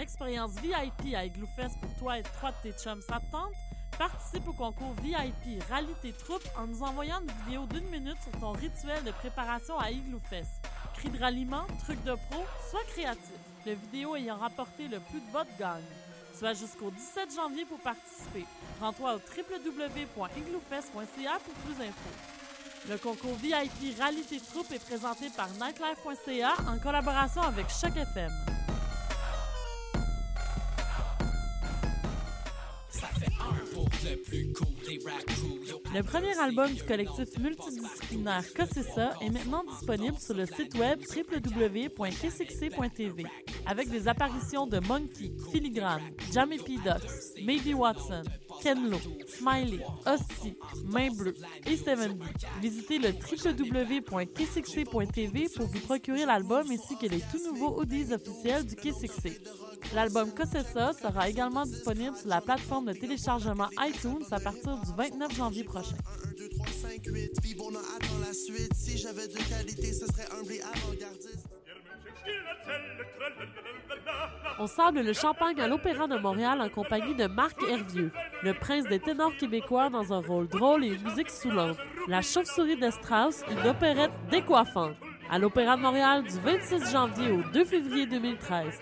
expérience VIP à Igloofest pour toi et trois de tes chums, ça te tente? Participe au concours VIP, rallie tes troupes en nous envoyant une vidéo d'une minute sur ton rituel de préparation à Igloofest. Cris de ralliement, trucs de pro, sois créatif. Le vidéo ayant rapporté le plus de votes gagne. Tu jusqu'au 17 janvier pour participer. Rends-toi au www.igloofest.ca pour plus d'infos. Le concours VIP Rallye tes troupes est présenté par nightlife.ca en collaboration avec Choc FM. Le premier album du collectif multidisciplinaire Cossessa est maintenant disponible sur le site web www.kcxc.tv avec des apparitions de Monkey, Filigrane, Jamie P. Ducks, Maybe Watson, Ken Lo, Smiley, Hostie, Main Bleue et 70. Visitez le www.kcxc.tv pour vous procurer l'album ainsi que les tout nouveaux audios officiels du KCXC. L'album Cossessa sera également disponible sur la plateforme de téléchargement iTunes à partir du 29 janvier prochain. On sable le champagne à l'Opéra de Montréal en compagnie de Marc Hervieux, le prince des ténors québécois dans un rôle drôle et une musique soulante. La chauve-souris de Strauss, une opérette décoiffante. À l'Opéra de Montréal du 26 janvier au 2 février 2013.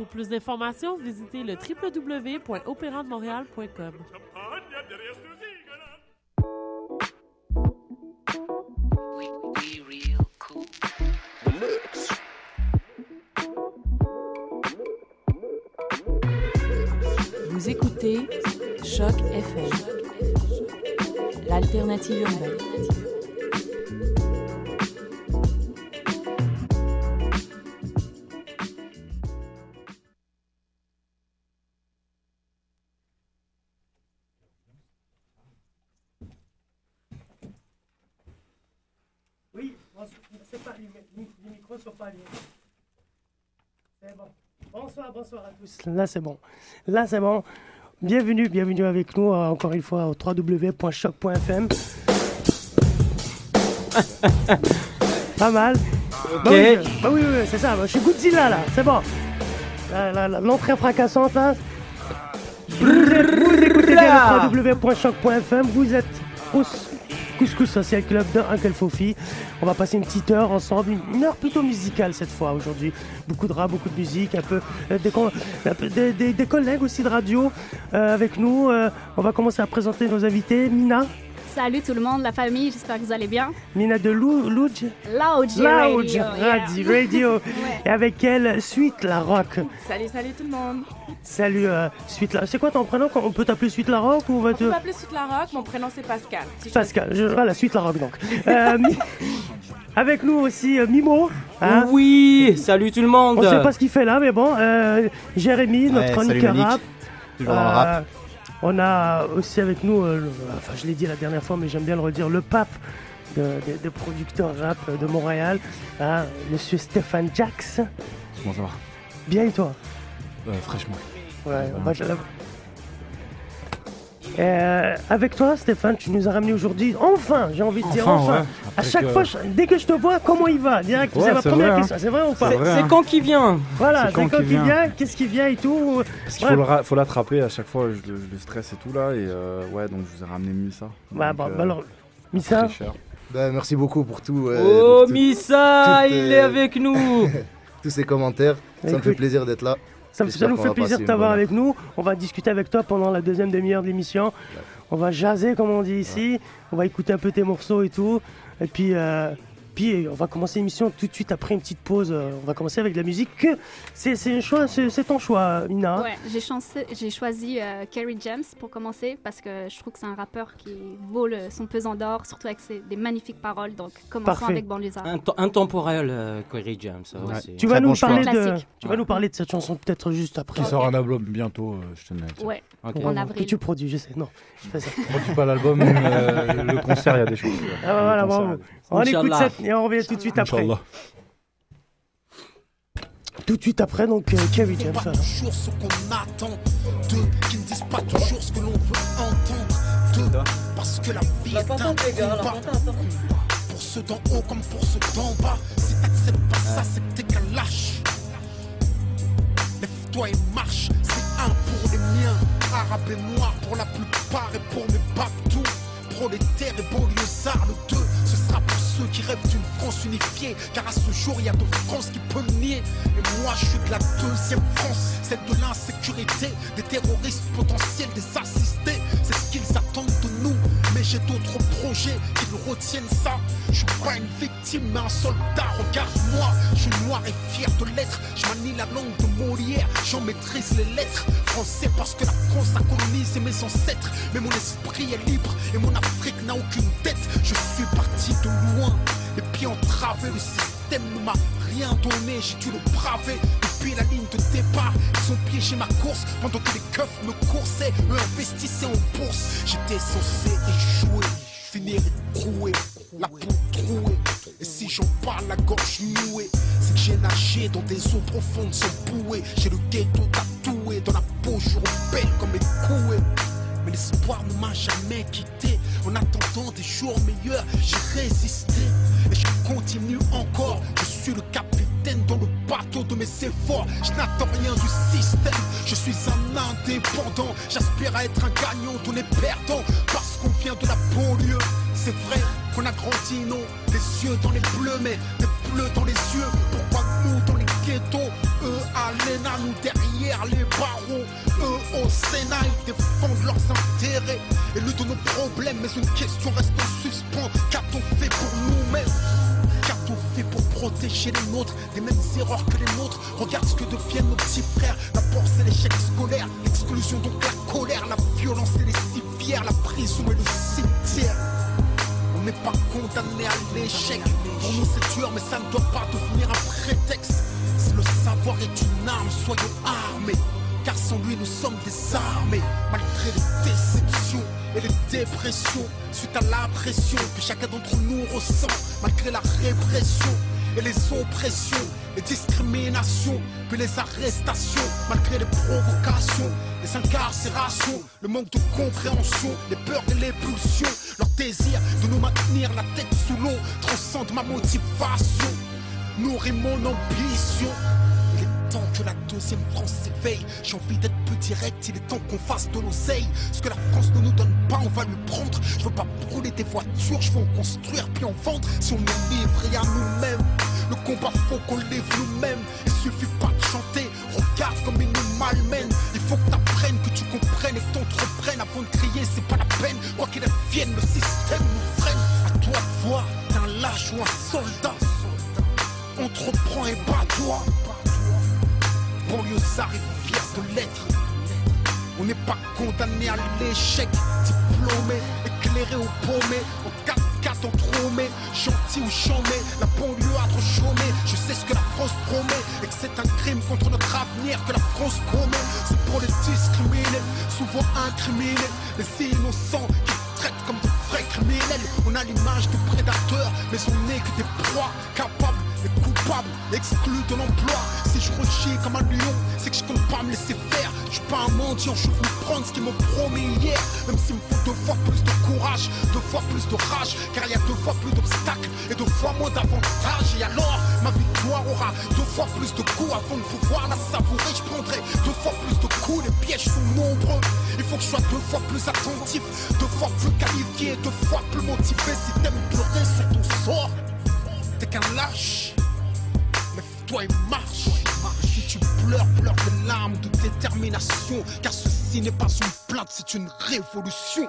Pour plus d'informations, visitez le www.opérademontréal.com. Vous écoutez Choc FM, l'alternative urbaine. Bonsoir, bonsoir à tous. Là, c'est bon. Là, c'est bon. Bienvenue, bienvenue avec nous, euh, encore une fois, au www.choc.fm. pas mal. Ok. Bah oui, bah oui, oui, oui, c'est ça. bah, je suis Godzilla, là. C'est bon. L'entrée fracassante, là. Vous, vous écoutez www.choc.fm. Vous êtes au s- Couscous Social Club de Uncle Fofi. On va passer une petite heure ensemble, une- heure plutôt musicale cette fois aujourd'hui. Beaucoup de rap, beaucoup de musique, un peu, euh, des collègues aussi de radio euh, avec nous. Euh, on va commencer à présenter nos invités. Mina, Salut tout le monde, la famille, j'espère que vous allez bien. Mina de Lou, Louj, Loud Loud Radio. yeah. Radio. Et avec elle, Suite la Rock. Salut, salut tout le monde. Salut, euh, Suite la C'est quoi ton prénom On peut t'appeler Suite la Rock ou on va On te... peut m'appeler Suite la Rock, mon prénom c'est Pascal. Si Pascal, je voilà, Suite la Rock donc. Euh, avec nous aussi euh, Mimo. hein. Oui, salut tout le monde. On sait pas ce qu'il fait là, mais bon. euh, Jérémy, notre Ouais, Monique. rap. Toujours rap. On a aussi avec nous, euh, le- enfin je l'ai dit la dernière fois, mais j'aime bien le redire, le pape de- des des producteurs rap de Montréal, hein, Monsieur Stéphane Jax. Va? Bien et toi? Euh, Fraîchement. Ouais, bah, Euh, avec toi, Stéphane, tu nous as ramené aujourd'hui, enfin, j'ai envie de dire, Enfin, enfin. ouais. À chaque que- fois, je- dès que je te vois, comment il va? Direct, Ouais, c'est c'est première vrai, hein. question. C'est vrai ou pas? C'est hein. quand qui vient Voilà, C'est quand il vient. vient, qu'est-ce qui vient et tout. Parce qu'il Ouais. faut l'attraper à chaque fois, je, le- je le stresse et tout là. Et euh, ouais, donc je vous ai ramené Missa. Bah, Donc, bah, euh, bah, alors, Missa. Ben, merci beaucoup pour tout. euh, Oh, pour tout- Missa, tout, il euh, est avec nous. tous ces commentaires. Ça me fait plaisir d'être là. Ça, nous fait plaisir de t'avoir avec nous. On va discuter avec toi pendant la deuxième demi-heure de l'émission. On va jaser, comme on dit ici. On va écouter un peu tes morceaux et tout. Et puis, euh, puis on va commencer l'émission tout de suite après une petite pause. Euh, On va commencer avec de la musique. Que C'est c'est un choix, c'est c'est ton choix, Mina. Ouais, j'ai choisi euh, Kerry James pour commencer parce que je trouve que c'est un rappeur qui vaut le- son pesant d'or, surtout avec ses, des magnifiques paroles. Donc, commençons Parfait. avec Banlieusard. Intemporel, euh, Corey James. ça Ouais. aussi. Tu vas nous bon parler de, tu vas nous parler de cette chanson peut-être juste après. Qui sort un album bientôt, euh, je tenais. Ouais, Ok. en Que avril. tu produis, je sais. Non, je fais ça. Je produis pas l'album, euh, le concert, il y a des choses. Ah, bah, voilà, bravo. On écoute cette et on revient tout de suite après. Inch'Allah. Tout de suite après, donc euh, Kerry James. pas alors. toujours ce qu'on attend d'eux, qui ne disent pas toujours ce que l'on veut entendre d'eux, parce que la vie est un combat. Pour ceux d'en haut comme pour ceux d'en bas, si t'acceptes pas ça, c'est que t'es qu'un lâche. Lève-toi et marche, c'est un pour les miens. Arabes et noirs pour la plupart et pour mes babtous. Prolétaires et banlieusards, le 2, ce sera pour qui rêvent d'une France unifiée. Car à ce jour, il y a de France qui peut le nier. Et moi, je suis de la deuxième France, celle de l'insécurité, des terroristes potentiels, des assistés. C'est ce qu'ils j'ai d'autres projets qui me retiennent ça. Je suis pas une victime, mais un soldat. Regarde-moi, je suis noir et fier de l'être. Je manie la langue de Molière, j'en maîtrise les lettres. Français parce que la France a colonisé mes ancêtres. Mais mon esprit est libre et mon Afrique n'a aucune tête. Je suis parti de loin, les pieds entravés. Le système ne m'a rien donné, j'ai dû le braver. La ligne de départ, ils ont piégé ma course pendant que les keufs me coursaient. Eux investissaient en bourse. J'étais censé échouer, finir écroué, la peau trouée. Et si j'en parle, la gorge nouée, c'est que j'ai nagé dans des eaux profondes sans bouée. J'ai le ghetto tatoué dans la peau, je belle comme couées. Mais l'espoir ne m'a jamais quitté. En attendant des jours meilleurs, j'ai résisté. Et je continue encore. Je suis le capitaine dans le bateau de mes efforts. Je n'attends rien du système. Je suis un indépendant. J'aspire à être un gagnant, tous les perdants. Parce qu'on vient de la banlieue. C'est vrai qu'on a grandi, non? Les yeux dans les bleus, mais des bleus dans les yeux. Pourquoi nous dans les ghettos? Eux à l'ENA, nous derrière les barreaux. Eux au Sénat, ils défendent leurs intérêts et luttent nos problèmes. Mais une question reste en suspens. Qu'a-t-on fait pour nous-mêmes? Qu'a-t-on fait pour protéger les nôtres des mêmes erreurs que les nôtres Regarde ce que deviennent nos petits frères. D'abord c'est l'échec scolaire, l'exclusion donc la colère, la violence et les civières, la prison et le cimetière. On n'est pas condamné à l'échec. Pour nous c'est dur, mais ça ne doit pas devenir un prétexte. Si le savoir est une arme, soyons armés. Car sans lui nous sommes désarmés. Malgré les déceptions et les dépressions, suite à la pression que chacun d'entre nous ressent, malgré la répression et les oppressions, les discriminations, puis les arrestations, malgré les provocations, les incarcérations, le manque de compréhension, les peurs et les pulsions, leur désir de nous maintenir la tête sous l'eau transcende ma motivation, nourrit mon ambition. Temps que la deuxième France s'éveille. J'ai envie d'être plus direct, il est temps qu'on fasse de l'oseille. Ce que la France ne nous donne pas, on va lui prendre. Je veux pas brûler des voitures, je veux en construire puis en vendre. Si on est livré à nous-mêmes, le combat faut qu'on le livre nous-mêmes. Il suffit pas de chanter, regarde comme il nous malmène. Il faut que t'apprennes, que tu comprennes et que t'entreprennes. Avant de crier, c'est pas la peine. Quoi qu'il advienne, le système nous freine. À toi de voir, t'es un lâche ou un soldat. Entreprends et bats-toi. De l'être. On n'est pas condamné à l'échec. Diplômé, éclairé ou paumé. En 4-4 entrômé, gentil ou chômé. La banlieue a trop chômé. Je sais ce que la France promet. Et que c'est un crime contre notre avenir que la France commet. C'est pour les discriminer, souvent incriminés. Les innocents qui traitent comme de vrais criminels. On a l'image de prédateurs, mais on n'est que des proies capables et coupables, exclus de l'emploi. Si je rechie comme un lion, c'est que je compte pas me laisser faire. Je suis pas un mendiant, je veux prendre ce qu'ils m'ont promis hier. Même s'il me faut deux fois plus de courage, deux fois plus de rage, car il y a deux fois plus d'obstacles et deux fois moins d'avantages. Et alors, ma victoire aura deux fois plus de coups avant de pouvoir la savourer. Je prendrai deux fois plus de coups, les pièges sont nombreux. Il faut que je sois deux fois plus attentif, deux fois plus qualifié, deux fois plus motivé. Si t'aimes pleurer sur ton sort, qu'un lâche. Lève-toi et marche. Si tu pleures, pleure des larmes de détermination. Car ceci n'est pas une plainte, c'est une révolution.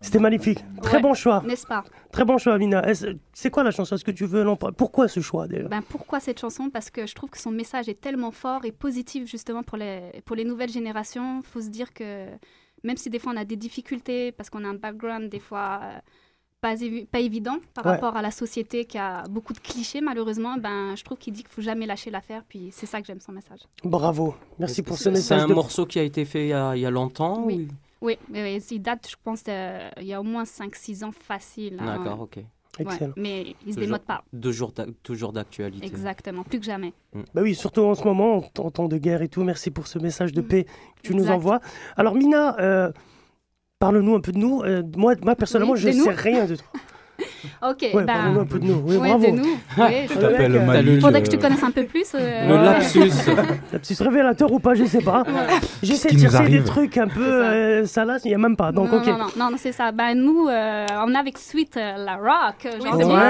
C'était magnifique. Très Ouais, bon choix. N'est-ce pas? Très bon choix, Amina. C'est quoi la chanson? Est-ce que tu veux Pourquoi ce choix déjà ben, Pourquoi cette chanson? Parce que je trouve que son message est tellement fort et positif justement pour les, pour les nouvelles générations. Il faut se dire que même si des fois on a des difficultés parce qu'on a un background des fois euh, pas, évi- pas évident par Ouais. rapport à la société qui a beaucoup de clichés, malheureusement. Ben, je trouve qu'il dit qu'il faut jamais lâcher l'affaire. Puis c'est ça que j'aime son message. Bravo. Merci pour ce C'est message. un de- morceau qui a été fait il y a, il y a longtemps Oui. Oui, il date, je pense, euh, il y a au moins 5-6 ans facile. hein. D'accord, ok. Ouais, mais il se Toujours- démode pas. deux jours d'ac- toujours d'actualité. Exactement, plus que jamais. Bah oui, surtout en ce moment, en temps de guerre et tout. Merci pour ce message de paix que tu nous envoies. Alors, Mina, euh, parle-nous un peu de nous. Euh, moi, moi, personnellement, Oui, je ne sais rien de toi. Ok, Ouais, parle-nous un peu de nous. Oui, ouais, bravo. de nous. Oui, je- t'appelles Malik, Malik, Faudrait que je euh, te connaisse un peu plus. euh, Le lapsus. Lapsus révélateur ou pas, je sais pas. J'essaie de chercher des trucs un peu euh, salaces, il n'y a même pas. Donc, non, ok. non, non, non, non, c'est ça. Ben, nous, euh, on est avec Sweet euh, La Rock. Oui, moi.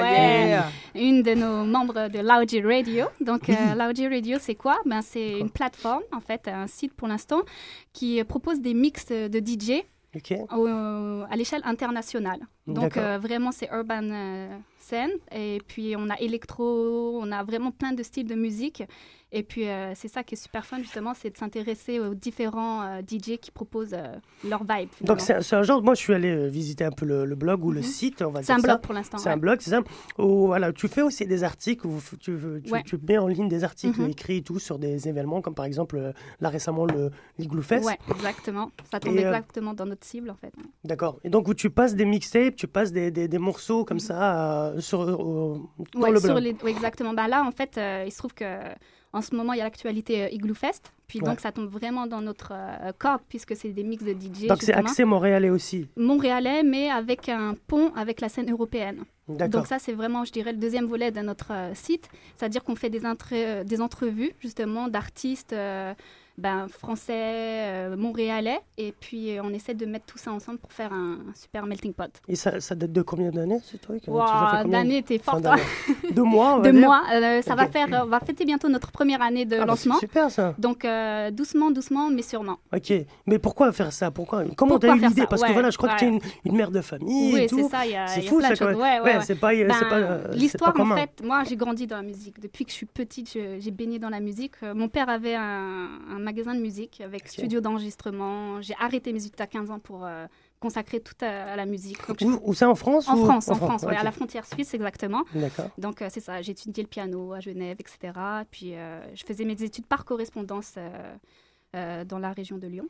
Ouais. Yeah. Une de nos membres de Loudgy Radio. Donc, euh, Loudgy Radio, c'est quoi? Ben, C'est une plateforme, en fait, un site pour l'instant, qui euh, propose des mix de DJ À l'échelle internationale. Donc, euh, vraiment, c'est urban euh, scène. Et puis, on a électro, on a vraiment plein de styles de musique. Et puis, euh, c'est ça qui est super fun, justement, c'est de s'intéresser aux différents euh, DJ qui proposent leur vibe. Donc finalement. c'est un- c'est un genre, moi je suis allé visiter un peu le, le blog ou le site, on va Mhm. C'est dire un blog pour l'instant, C'est un blog, c'est ça. Où, voilà, tu fais aussi des articles, où tu, tu, Ouais. tu mets en ligne des articles Mhm. écrits et tout sur des événements, comme par exemple là récemment le l'Igloo Fest. Ouais, exactement. Ça tombe Et, exactement dans notre cible, en fait. D'accord. Et donc où tu passes des mixtapes, tu passes des, des, des morceaux comme ça euh, sur, euh, dans Ouais, le sur blog. les- ouais, exactement. Bah là, en fait, euh, il se trouve que en ce moment, il y a l'actualité Igloo Fest. Puis Ouais. donc, ça tombe vraiment dans notre corde, puisque c'est des mix de DJ. Donc c'est accès montréalais aussi. Montréalais, mais avec un pont avec la scène européenne. Donc ça, c'est vraiment, je dirais, le deuxième volet de notre site. C'est-à-dire qu'on fait des, des entrevues, justement, d'artistes ben, français, euh, montréalais. Et puis, euh, on essaie de mettre tout ça ensemble pour faire un, un super melting pot. Et ça, ça date de combien d'années ce truc? Wow, d'années, t'es fort, toi. Deux mois, on va Deux dire. mois. euh, ça va faire, on va fêter bientôt notre première année de Ah, bah, lancement. c'est super ça. Donc, euh, doucement, doucement, mais sûrement. Ok, mais pourquoi faire ça? Pourquoi? Comment t'as eu l'idée? Parce que voilà, je crois que tu es ouais. une, une mère de famille Oui, et tout. c'est ça, il y a- C'est fou ça. Ouais, ouais, c'est pas, Ben, L'histoire, en fait, moi, j'ai grandi dans la musique. Depuis que je suis petite, j'ai baigné dans la musique. Mon père avait un magasin de musique avec studio d'enregistrement. J'ai arrêté mes études à 15 ans pour euh, consacrer tout à, à la musique. Où c'est en France En ou- France, en France, ouais, à la frontière suisse, exactement. D'accord. Donc, euh, c'est ça. J'ai étudié le piano à Genève, etc. Puis, euh, je faisais mes études par correspondance dans la région de Lyon.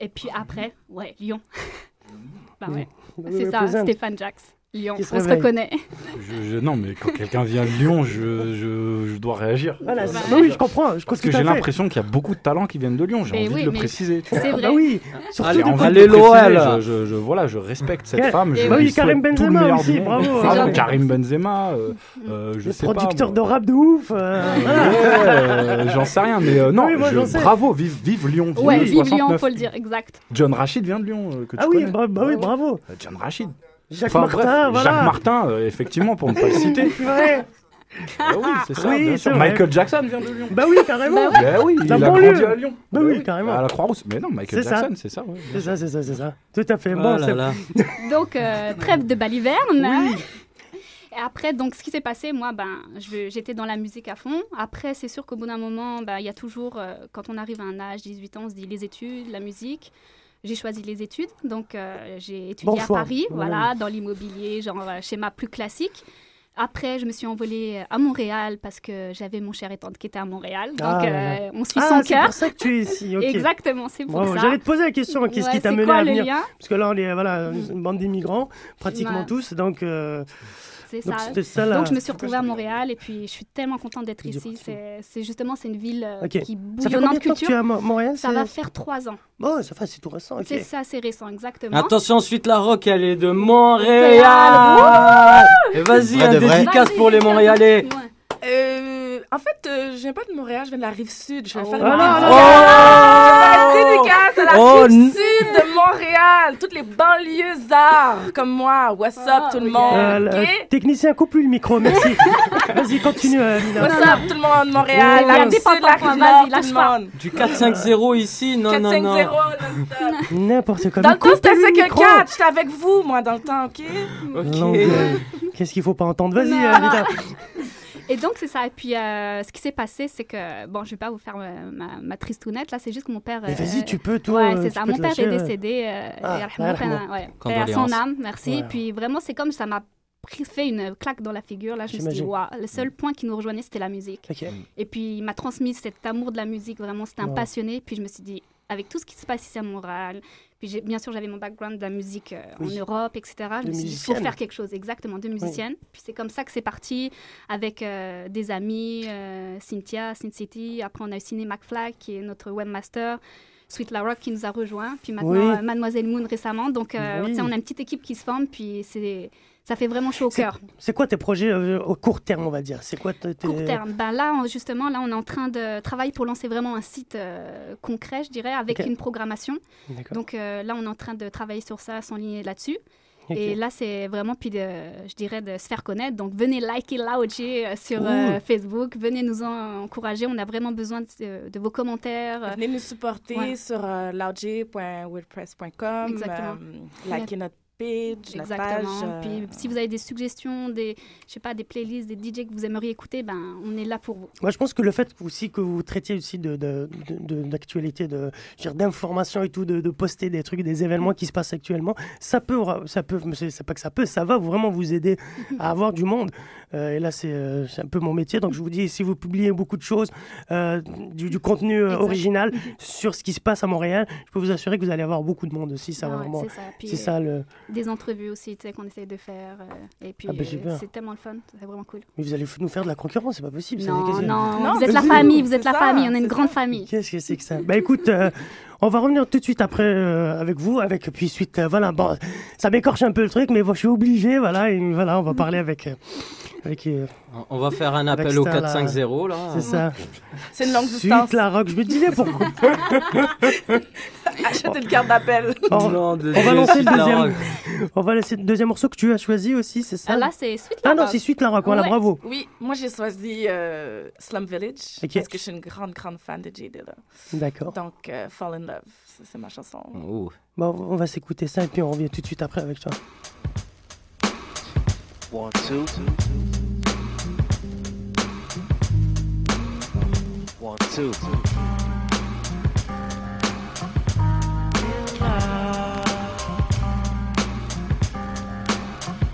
Et puis après, ouais, Lyon. bah ouais, c'est ça. Stéphane Jax. Lyon, Qui on se se reconnaît. Je- je- non, mais quand quelqu'un vient de Lyon, je, je, je dois réagir. Voilà, c'est- bah oui, je comprends. Je Parce que j'ai l'impression qu'il y a beaucoup de talents qui viennent de Lyon. J'ai envie oui, de le préciser. c'est vrai. Bah oui, surtout J'ai depuis- envie Allez, de le préciser, l'OL. je, je, voilà, je respecte cette Quel- femme. Je Bah oui, lui Karim souhaite tout le Benzema aussi, bravo. Ah. Karim Benzema, euh, euh, je le sais pas. producteur moi. de rap de ouf. euh, euh, J'en sais rien, mais euh, non, bravo, vive, vive Lyon. Ouais, vive Lyon, 69. faut le dire, exact. John Rachid vient de Lyon, euh, que tu Ah oui, connais. bah, bah oui, bravo. Euh, John Rachid. Jacques Enfin, Martin, bref, voilà. Jacques Martin, euh, effectivement, pour ne pas le citer. Ouais. Ah oui, c'est ça. Oui, bien c'est sûr. vrai. Michael Jackson vient de Lyon. Bah oui, carrément. Ben oui, il La a grandi à Lyon. Bah Ben oui, carrément. À la Croix-Rousse. Mais non, Michael C'est ça. Jackson, c'est ça. ouais. C'est ça, c'est ça, c'est ça. Tout à fait. Oh Bon, là c'est- là. Donc, euh, trêve de baliverne. Oui. Et après, donc, ce qui s'est passé, moi, ben, j'étais dans la musique à fond. Après, c'est sûr qu'au bout d'un moment, ben, il y a toujours, euh, quand on arrive à un âge, 18 ans, on se dit les études, la musique. J'ai choisi les études, donc euh, j'ai étudié Bon à choix. Paris, voilà, dans l'immobilier, genre euh, schéma plus classique. Après, je me suis envolée à Montréal parce que j'avais mon cher et tante qui était à Montréal. Donc, Ah, euh, on suit Ah, son c'est cœur. pour ça que tu es ici. Exactement, c'est pour ça. J'allais te poser la question, qu'est-ce Ouais, qui t'a c'est mené quoi à venir Parce que là, on est voilà, une bande d'immigrants, pratiquement Ouais. tous. Donc, euh, C'est donc ça. c'était ça, la- Donc je me suis retrouvée à Montréal et puis je suis tellement contente d'être ici. C'est justement c'est une ville euh, qui bouillonnante de culture. tu es à Mo- Montréal? Ça va faire trois ans. Oh, ça fait, c'est tout récent. C'est ça, c'est récent, exactement. Attention, ensuite la rock, elle est de Montréal. Montréal. Et vas-y, un dédicace pour les Montréalais. Euh, en fait, euh, je viens pas de Montréal, je viens de la rive sud. Je vais faire Oh une là dédicace. Je vais faire une dédicace à la Oh, rive sud de Montréal. Toutes les banlieusards comme moi. What's up, tout le monde? Euh, le- ok? Technicien, coupe lui le micro, merci. Vas-y, continue, euh. What's up, tout le monde de Montréal? La rive sud, la rive vas-y, nord, tout le monde. Du 4-5-0 ici, non, non, 4-5-0 non. non-stop. N'importe quoi. Dans le temps, c'était coupez-lui le 5 micro. 4 J'étais avec vous, moi, dans le temps, OK? Ok. Qu'est-ce qu'il faut pas entendre? Vas-y, Non. euh. Et donc, c'est ça. Et puis, euh, ce qui s'est passé, c'est que, bon, je vais pas vous faire euh, ma, ma tristounette, là, c'est juste que mon père. Mais vas-y, tu peux, toi, Ouais, euh, c'est ça. Mon père lâcher, est décédé. euh, Ah, et ouais, paix à son âme, merci. Ouais. Et puis, vraiment, c'est comme ça m'a fait une claque dans la figure. Là, je me suis dit, waouh, le seul point qui nous rejoignait, c'était la musique. Ok. Et puis, il m'a transmis cet amour de la musique, vraiment, c'était un passionné. Puis, je me suis dit, avec tout ce qui se passe ici à Montréal, puis bien sûr, j'avais mon background de la musique euh, Oui. en Europe, etc. Je me suis dit, il faut faire quelque chose, exactement, de musicienne. Puis, c'est comme ça que c'est parti avec euh, des amis, euh, Cynthia, Sin City. Après, on a eu Ciné McFly, qui est notre webmaster. Sweet La Rock qui nous a rejoints, puis maintenant Oui. Mademoiselle Moon récemment. Donc, on a une petite équipe qui se forme, puis c'est, ça fait vraiment chaud au cœur. C'est quoi tes projets euh, au court terme, on va dire? C'est quoi tes... Court terme. Ben là, on- justement, là, on est en train de travailler pour lancer vraiment un site euh, concret, je dirais, avec une programmation. D'accord. Donc euh, là, on est en train de travailler sur ça, s'enligner là-dessus. Et là, c'est vraiment, puis de, je dirais, de se faire connaître. Donc, venez liker Laoji sur euh, Facebook. Venez nous en- encourager. On a vraiment besoin de, de vos commentaires. Venez nous supporter Ouais. sur euh, loudj.wordpress.com. Exactement. euh, liker notre page, notre page. Exactement. euh, Puis si vous avez des suggestions, des, je sais pas, des playlists, des DJ que vous aimeriez écouter, ben, on est là pour vous. Moi, je pense que le fait aussi que vous traitiez aussi de, de, de- de- d'actualité, de, d'information et tout, de, de poster des trucs, des événements qui se passent actuellement, ça peut, ça peut, c'est pas que ça peut, ça va vraiment vous aider à avoir du monde. Euh, et là, c'est, euh, c'est un peu mon métier. Donc, je vous dis, si vous publiez beaucoup de choses, euh, du, du contenu euh, original sur ce qui se passe à Montréal, je peux vous assurer que vous allez avoir beaucoup de monde aussi. Ça Ah vraiment. c'est ça. Puis, C'est ça le. Des entrevues aussi, tu sais, qu'on essaye de faire. euh, et puis, Ah bah, euh, super. c'est tellement le fun. C'est vraiment cool. Mais vous allez nous faire de la concurrence, c'est pas possible. ça. Non, non, Non, vous êtes la famille, vous êtes la ça, famille, on est une grande ça. famille. Qu'est-ce que c'est que ça? Bah écoute, euh, on va revenir tout de suite après euh, avec vous, avec puis suite, euh, voilà, bon, ça m'écorche un peu le truc, mais bon, je suis obligé, voilà, et voilà, on va parler avec, euh, avec, euh, On va faire un appel au ça, là. 450 là. c'est ça. C'est une longue distance. Suite la rock, je me disais pourquoi. Achetez une carte d'appel. on, Non, de- on va lancer le la deuxième, rock. on va laisser le deuxième morceau que tu as choisi aussi, c'est ça Ah, là, c'est suite Ah non, c'est suite la rock, voilà, Ouais. bravo. Oui, moi j'ai choisi euh, Slum Village Ok. parce que je suis une grande, grande fan de J. Dilla. D'accord. Donc, euh, Fall in Love, c'est ma chanson. Oh. Bon, on va s'écouter ça et puis on revient tout de suite après avec toi. One, two. One, two.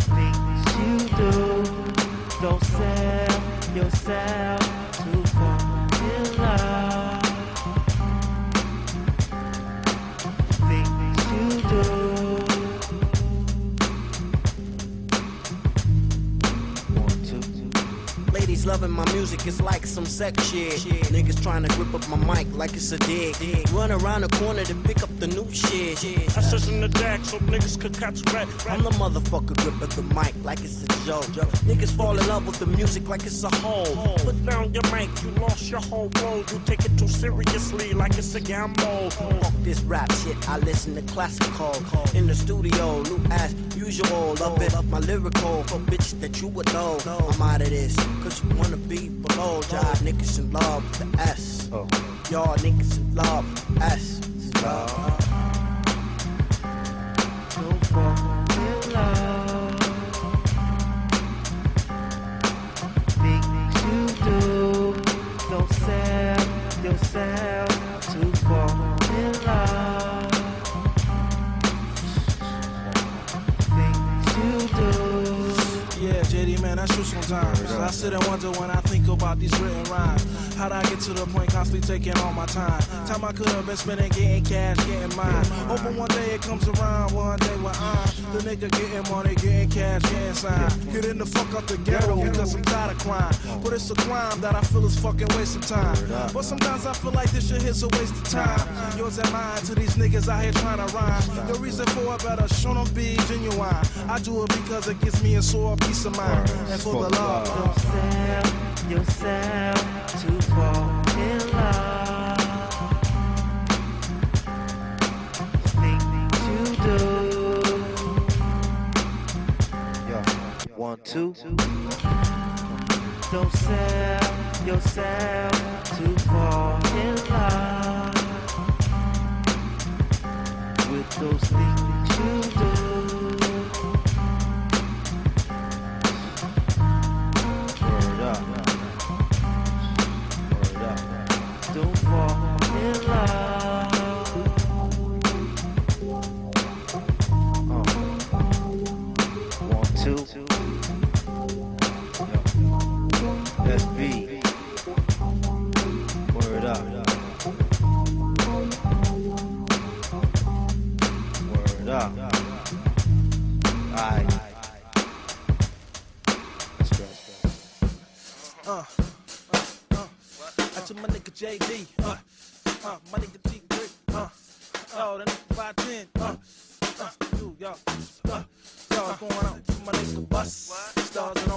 Things you do, don't sell yourself loving my music, it's like some sex shit. Niggas trying to grip up my mic like it's a dick. Run around the corner to pick up the new shit. I says in the deck so niggas could catch red. I'm the motherfucker gripping the mic like it's a joke. Niggas fall in love with the music like it's a hole. Put down your mic, you lost your whole world. You take it too seriously like it's a gamble. Fuck this rap shit, I listen to classical. In the studio, new as usual. Love it, my lyrical. For bitch that you would know. I'm out of this, cause you wanna be below. Y'all niggas in love with the S. Oh. Y'all niggas in love with the S. Love. Don't fall in love. Things you do, don't sell yourself man, that's true sometimes. I sit and wonder when I think about these written rhymes. How'd I get to the point constantly taking all my time? Time I could have been spending getting cash, getting mine. Hoping one day it comes around, one day when I'm the nigga getting money, getting cash, getting signed. Getting the fuck out the ghetto because I'm tired of crime. But it's a crime that I feel is fucking wasting time. But sometimes I feel like this shit is a waste of time. Yours and mine to these niggas out here trying to rhyme. The reason for it better show them be genuine. I do it because it gives me a sore peace of mind. And for the love. Don't sell yourself to fall in love. Things you do. One, two. Don't sell yourself to fall in love with those things you do.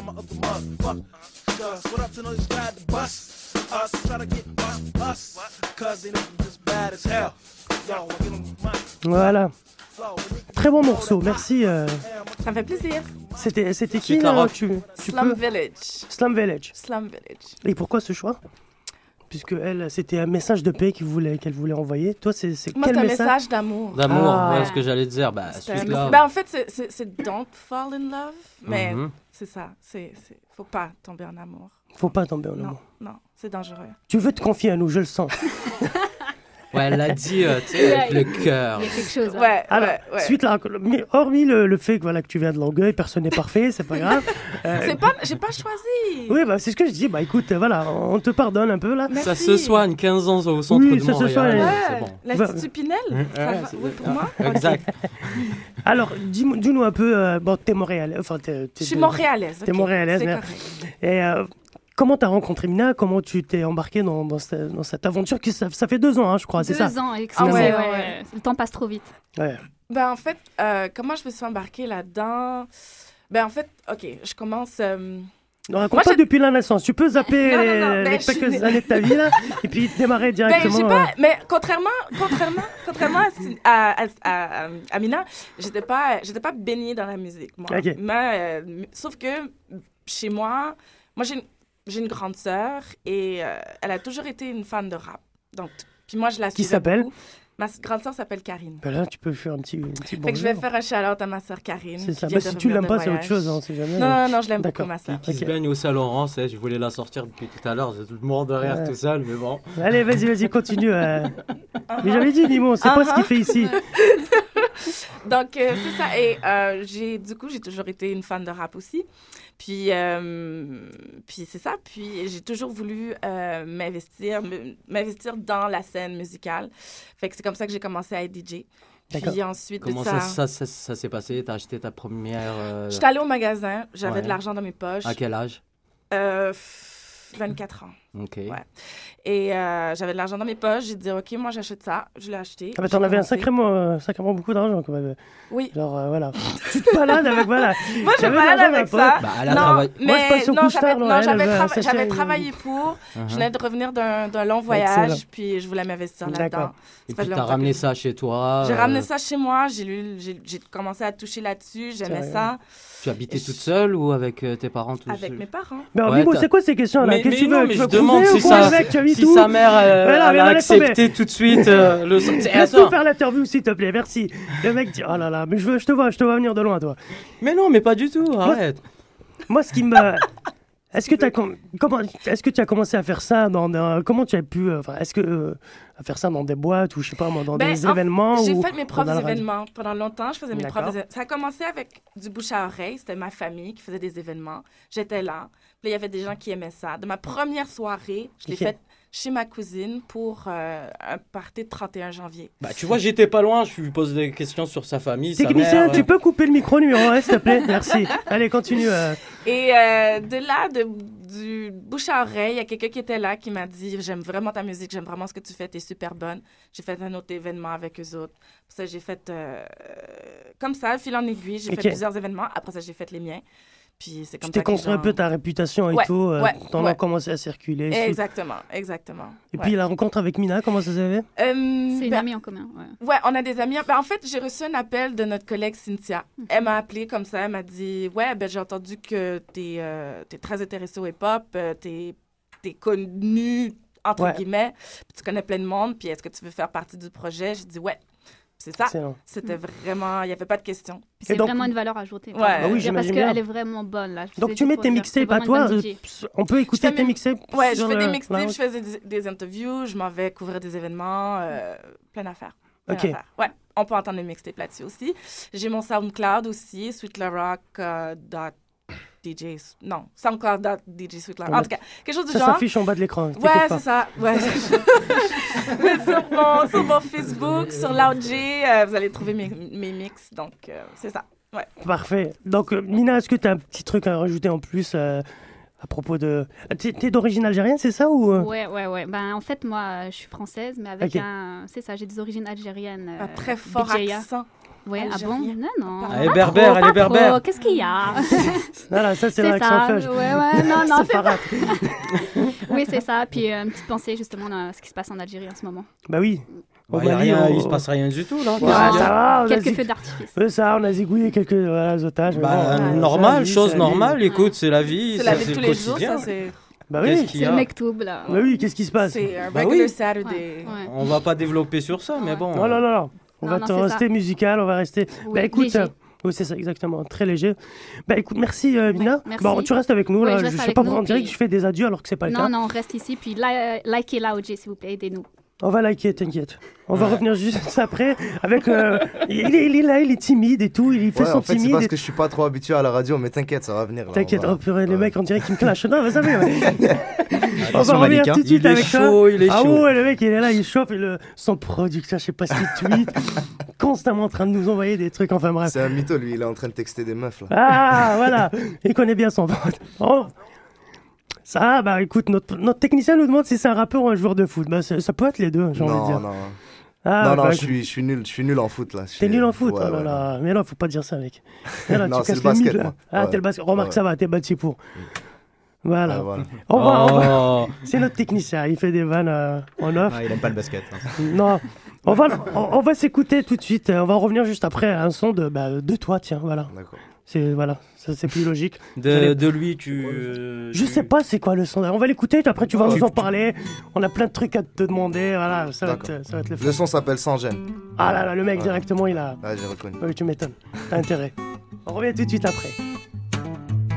Motherfuckers. What up to? Us try to get us. Cause they just bad as hell. Yo, I get 'em money. Voilà. Très bon morceau, merci. euh. Ça me fait plaisir. C'était c'était qui Suite la là, rock. tu, tu Slum peux- Village. Slum Village. Slum Village. Et pourquoi ce choix? Puisque elle, c'était un message de paix qu'elle voulait, qu'elle voulait envoyer. Toi, c'est c'est Moi, quel c'est un message? d'amour. D'amour, Ah. ouais, ce que j'allais dire. Bah, C'est un. Ben, en fait, c'est- c'est c'est don't fall in love, mais Mhm. C'est ça. C'est c'est- faut pas tomber en amour. Faut pas tomber en Non, amour. non, c'est dangereux. Tu veux te confier à nous, je le sens. Ouais, elle l'a dit, euh, tu sais, avec le cœur. Il y a quelque chose. hein. Ouais, Alors, ouais, ouais. suite là, mais hormis le, le fait que voilà que tu viens de Longueuil, personne n'est parfait, c'est pas grave. Euh, C'est pas, j'ai pas choisi. Oui, bah, c'est ce que je dis. Bah écoute, euh, voilà, on te pardonne un peu là. Ça se soigne 15 ans au centre Oui, de ça se Montréal. soigne. c'est Ouais, bon. l'Institut Pinel, ça Ouais, va- oui, pour moi. Exact. Alors, dis-nous un peu. euh, bon, t'es montréalais. Enfin, t'es, t'es Je suis montréalaise. T'es ok, montréalaise. Correct. Et comment t'as rencontré Mina? Comment tu t'es embarqué dans, dans, cette, dans cette aventure qui ça, ça fait deux ans, hein, je crois, c'est Deux ça? ans, Ah excusez, ouais, ouais, ouais. ouais. Le temps passe trop vite. Ouais. Ben, en fait, euh, comment je me suis embarquée là-dedans? Ben, en fait, OK, je commence... euh, Ne raconte Moi, pas depuis la naissance. Tu peux zapper Non, non, non, les ben, suis- quelques années de ta vie là, et puis démarrer Ben, directement. pas, euh, mais contrairement, contrairement, contrairement à, à, à, à, à Mina, j'étais pas, j'étais pas baignée dans la musique, moi. Ok. Mais, euh, sauf que chez moi, moi j'ai une, j'ai une grande sœur et euh, elle a toujours été une fan de rap. Donc, puis moi je la Qui suivais s'appelle? Ma grande sœur s'appelle Karine. ben là, tu peux faire un petit, un petit Fait que je vais faire un shout-out à ma sœur Karine. C'est qui ça. Ben, si tu l'aimes pas, c'est autre chose, hein, jamais. Non, non, non, je l'aime beaucoup, ma sœur. Qui se Ok. baigne au Saint-Laurent, c'est- je voulais la sortir depuis tout à l'heure, le monde de rire Ouais. tout seul, mais bon. Allez, vas-y, vas-y, continue. euh. Mais j'avais dit, Nimo, on sait pas ce qu'il fait ici. Donc, euh, c'est ça. Et euh, j'ai, du coup, j'ai toujours été une fan de rap aussi. Puis, euh, puis c'est ça. Puis, j'ai toujours voulu m'investir, m'investir dans la scène musicale. Fait que c'est comme ça que j'ai commencé à être DJ. Puis ensuite Comment ça, ça, ça, ça, s'est passé? T'as acheté ta première. j'étais allée au magasin, j'avais Ouais. de l'argent dans mes poches. À quel âge? Euh, 24 ans. Ok. Ouais. Et euh, j'avais de l'argent dans mes poches. J'ai dit, OK, moi, j'achète ça. Je l'ai acheté. Ah, bah, J'ai t'en avais un sacrément, euh, sacrément beaucoup d'argent quand même. Oui. Genre, euh, voilà. tu te balades avec, voilà. Moi, je balade avec ça. Bah, elle a non, travaillé- mais Moi, je passe au non, j'avais, non, j'avais, trava- j'avais travaillé pour. Uh-huh. Je venais de revenir d'un, long Excellent. voyage, puis je voulais m'investir là-dedans. D'accord. Et puis t'as ramené ça chez toi. J'ai euh, ramené ça chez moi, j'ai, lu, j'ai, j'ai commencé à toucher là-dessus, j'aimais ça Tu habitais toute seule ou avec euh, tes parents avec mes parents. Mais c'est quoi ces questions là Mais, Qu'est-ce mais que tu veux demande si, quoi, ça, mec si sa mère euh, non, elle a accepté tout de suite euh, le sortir. Laisse-nous faire l'interview, s'il te plaît, merci. Le mec dit, oh là là, mais je, veux, je te vois, je te vois venir de loin, toi. Mais non, mais pas du tout, arrête. Moi, ce qui me... Est-ce que, t'as com- comment... est-ce que tu as commencé à faire ça dans... dans- Comment tu as pu... euh, Enfin, est-ce que... euh, à faire ça dans des boîtes ou je sais pas moi, dans Ben, des en- événements J'ai fait mes propres événements. Pendant longtemps, je faisais mes propres. Ça a commencé avec du bouche à oreille. C'était ma famille qui faisait des événements. J'étais là. Puis il y avait des gens qui aimaient ça. De ma première soirée, je l'ai faite chez ma cousine pour euh, un party de 31 janvier. Bah, tu vois, j'étais pas loin, je lui pose des questions sur sa famille. sa Technicien, mère, tu euh. peux couper le micro numéro 1, s'il te plaît Merci. Allez, continue. euh. Et euh, de là, de, du bouche à oreille, il y a quelqu'un qui était là qui m'a dit J'aime vraiment ta musique, j'aime vraiment ce que tu fais, t'es super bonne. J'ai fait un autre événement avec eux autres. Pour ça, j'ai fait euh, comme ça, fil en aiguille. J'ai fait plusieurs événements. Après ça, j'ai fait les miens. Puis c'est Tu comme t'es ça que construit un peu ta réputation et Ouais, tout. euh, ouais, T'en ouais. as commencé à circuler. Exactement, exactement. Et ouais. puis la rencontre avec Mina, comment ça s'est fait Euh, C'est une ben, amie en commun. Ouais. Ouais, on a des amis. Ben, en fait, j'ai reçu un appel de notre collègue Cynthia. Elle m'a appelé comme ça. Elle m'a dit Ouais, ben, j'ai entendu que tu es, très intéressée au hip-hop, euh, tu es, connu, entre Ouais. guillemets, puis tu connais plein de monde, puis est-ce que tu veux faire partie du projet? J'ai dit Ouais. C'est ça. C'était vraiment. Il n'y avait pas de question. C'est vraiment une valeur ajoutée. Ouais. Bah oui, Parce qu'elle est vraiment bonne là. Donc tu mets tes mixtapes à toi euh. On peut écouter tes mixtapes Ouais, je fais des mixtapes, je faisais des, interviews, je m'en vais couvrir des événements, euh, plein d'affaires. Ok. Ouais, on peut entendre mes mixtapes là-dessus aussi. J'ai mon SoundCloud aussi, Sweet La Rock, euh, dot DJ. Non, soundcloud.dj Sweetcloud. On En tout cas, quelque chose du Ça genre. s'affiche en bas de l'écran. Ouais, c'est ça. Ouais. sur, mon, sur mon Facebook, sur Loudj, euh, vous allez trouver mes, mes mix. Donc, euh, c'est ça. Ouais. Parfait. Donc, euh, Mina, est-ce que tu as un petit truc à rajouter en plus euh, à propos de. T'es t'es d'origine algérienne, c'est ça ou... euh? Ouais, ouais, ouais. Ben, en fait, moi, je suis française, mais avec un. C'est ça, j'ai des origines algériennes. Un euh, très fort BJA. accent. Ouais, ah bon? Non, non. Elle est pas berbère, trop, elle est pas berbère. Qu'est-ce qu'il y a? Voilà, ça, c'est C'est l'accent. Ouais, ouais, non, non. C'est Farhat. oui, c'est ça. Puis euh, une petite pensée justement à ce qui se passe en Algérie en ce moment. Bah oui. Au Bah, y a Mali, rien, on- il se passe rien du tout là. Ouais, ça va, a Quelques feux d'artifice. Ouais, ça, on a zigouillé quelques voilà, otages. Bah, bon, normal, c'est la vie, chose la normale. Écoute, c'est la vie. C'est la vie de le tous les jours, quotidien. ça, c'est. Bah oui. C'est le mektoub, là. Bah oui, qu'est-ce qui se passe C'est un Bah regular oui. Saturday. Ouais. On va pas développer sur ça, mais bon. Non, non, non, non. On Non, va non, rester ça. musical, on va rester. Oui, bah écoute, léger. euh, oui, c'est ça, exactement, très léger. Bah écoute, merci euh, Mina. merci. Bon, tu restes avec nous, Ouais, là. je Je, reste sais pas, nous, on dirait que je fais des adieux alors que c'est pas le Non, cas. non, on reste ici. Puis li- likez là, OJ, s'il vous plaît, aidez-nous. On va liker, t'inquiète. On va revenir juste après avec. euh, il, est, il est là, il est timide et tout, il fait Ouais, son en fait, c'est parce et- que je suis pas trop habitué à la radio, mais t'inquiète, ça va venir. T'inquiète, va- oh purée, le mec, on dirait qu'il me clash. Non, vous savez, ouais. on va revenir tout de suite Il est avec chaud, ça. il est ah chaud. ouais, le mec, il est là, il chauffe, et le... son producteur, je sais pas s'il tweet, constamment en train de nous envoyer des trucs, enfin bref. C'est un mytho, lui, il est en train de texter des meufs là. Ah, voilà, il connaît bien son pote. Oh. Ça, bah écoute, notre, notre technicien nous demande si c'est un rappeur ou un joueur de foot. Bah, ça ça peut être les deux, j'ai envie de Non, dire. non. Ah, non, non, bah, je suis, je suis nul, je suis nul en foot là. T'es nul en foot, Ouais, oh là ouais. là. Mais non, faut pas dire ça, mec. Mais là, Non, tu c'est casses le basket, là. moi. Ah, Ouais. t'es le basket. Remarque, Ouais. ça va, t'es bâti pour. Voilà. Ah, voilà. On va, on va- Oh. C'est notre technicien, il fait des vannes euh, en off. Ah, il aime pas le basket. hein. Non, on va, on, on va s'écouter tout de suite. On va revenir juste après à un son de, bah, de toi, tiens, voilà. D'accord. C'est voilà, ça c'est plus logique. De, de lui, tu. euh, Je tu- sais pas c'est quoi le son. On va l'écouter, après tu vas Oh, nous en tu- parler. On a plein de trucs à te demander. Voilà, ça va, être, ça va être le fun. Le son s'appelle Sans gêne. Ah là là, le mec Ouais. directement il a. Ah, j'ai reconnu. Oui, tu m'étonnes. T'as intérêt. On revient tout de suite après.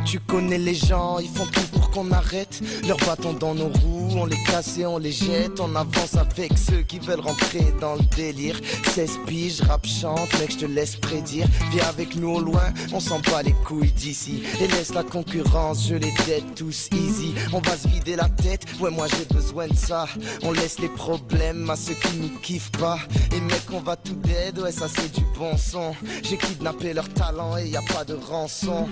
Tu connais les gens, ils font tout pour qu'on arrête. Leurs bâtons dans nos roues, on les casse et on les jette. On avance avec ceux qui veulent rentrer dans le délire. 16 piges, rap chante, mec, je te laisse prédire. Viens avec nous au loin, on s'en bat les couilles d'ici. Et laisse la concurrence, je les dead tous easy. On va se vider la tête, ouais, moi j'ai besoin de ça. On laisse les problèmes à ceux qui nous kiffent pas. Et mec, on va tout dead, ouais, ça c'est du bon son. J'ai kidnappé leur talent et y a pas de rançon.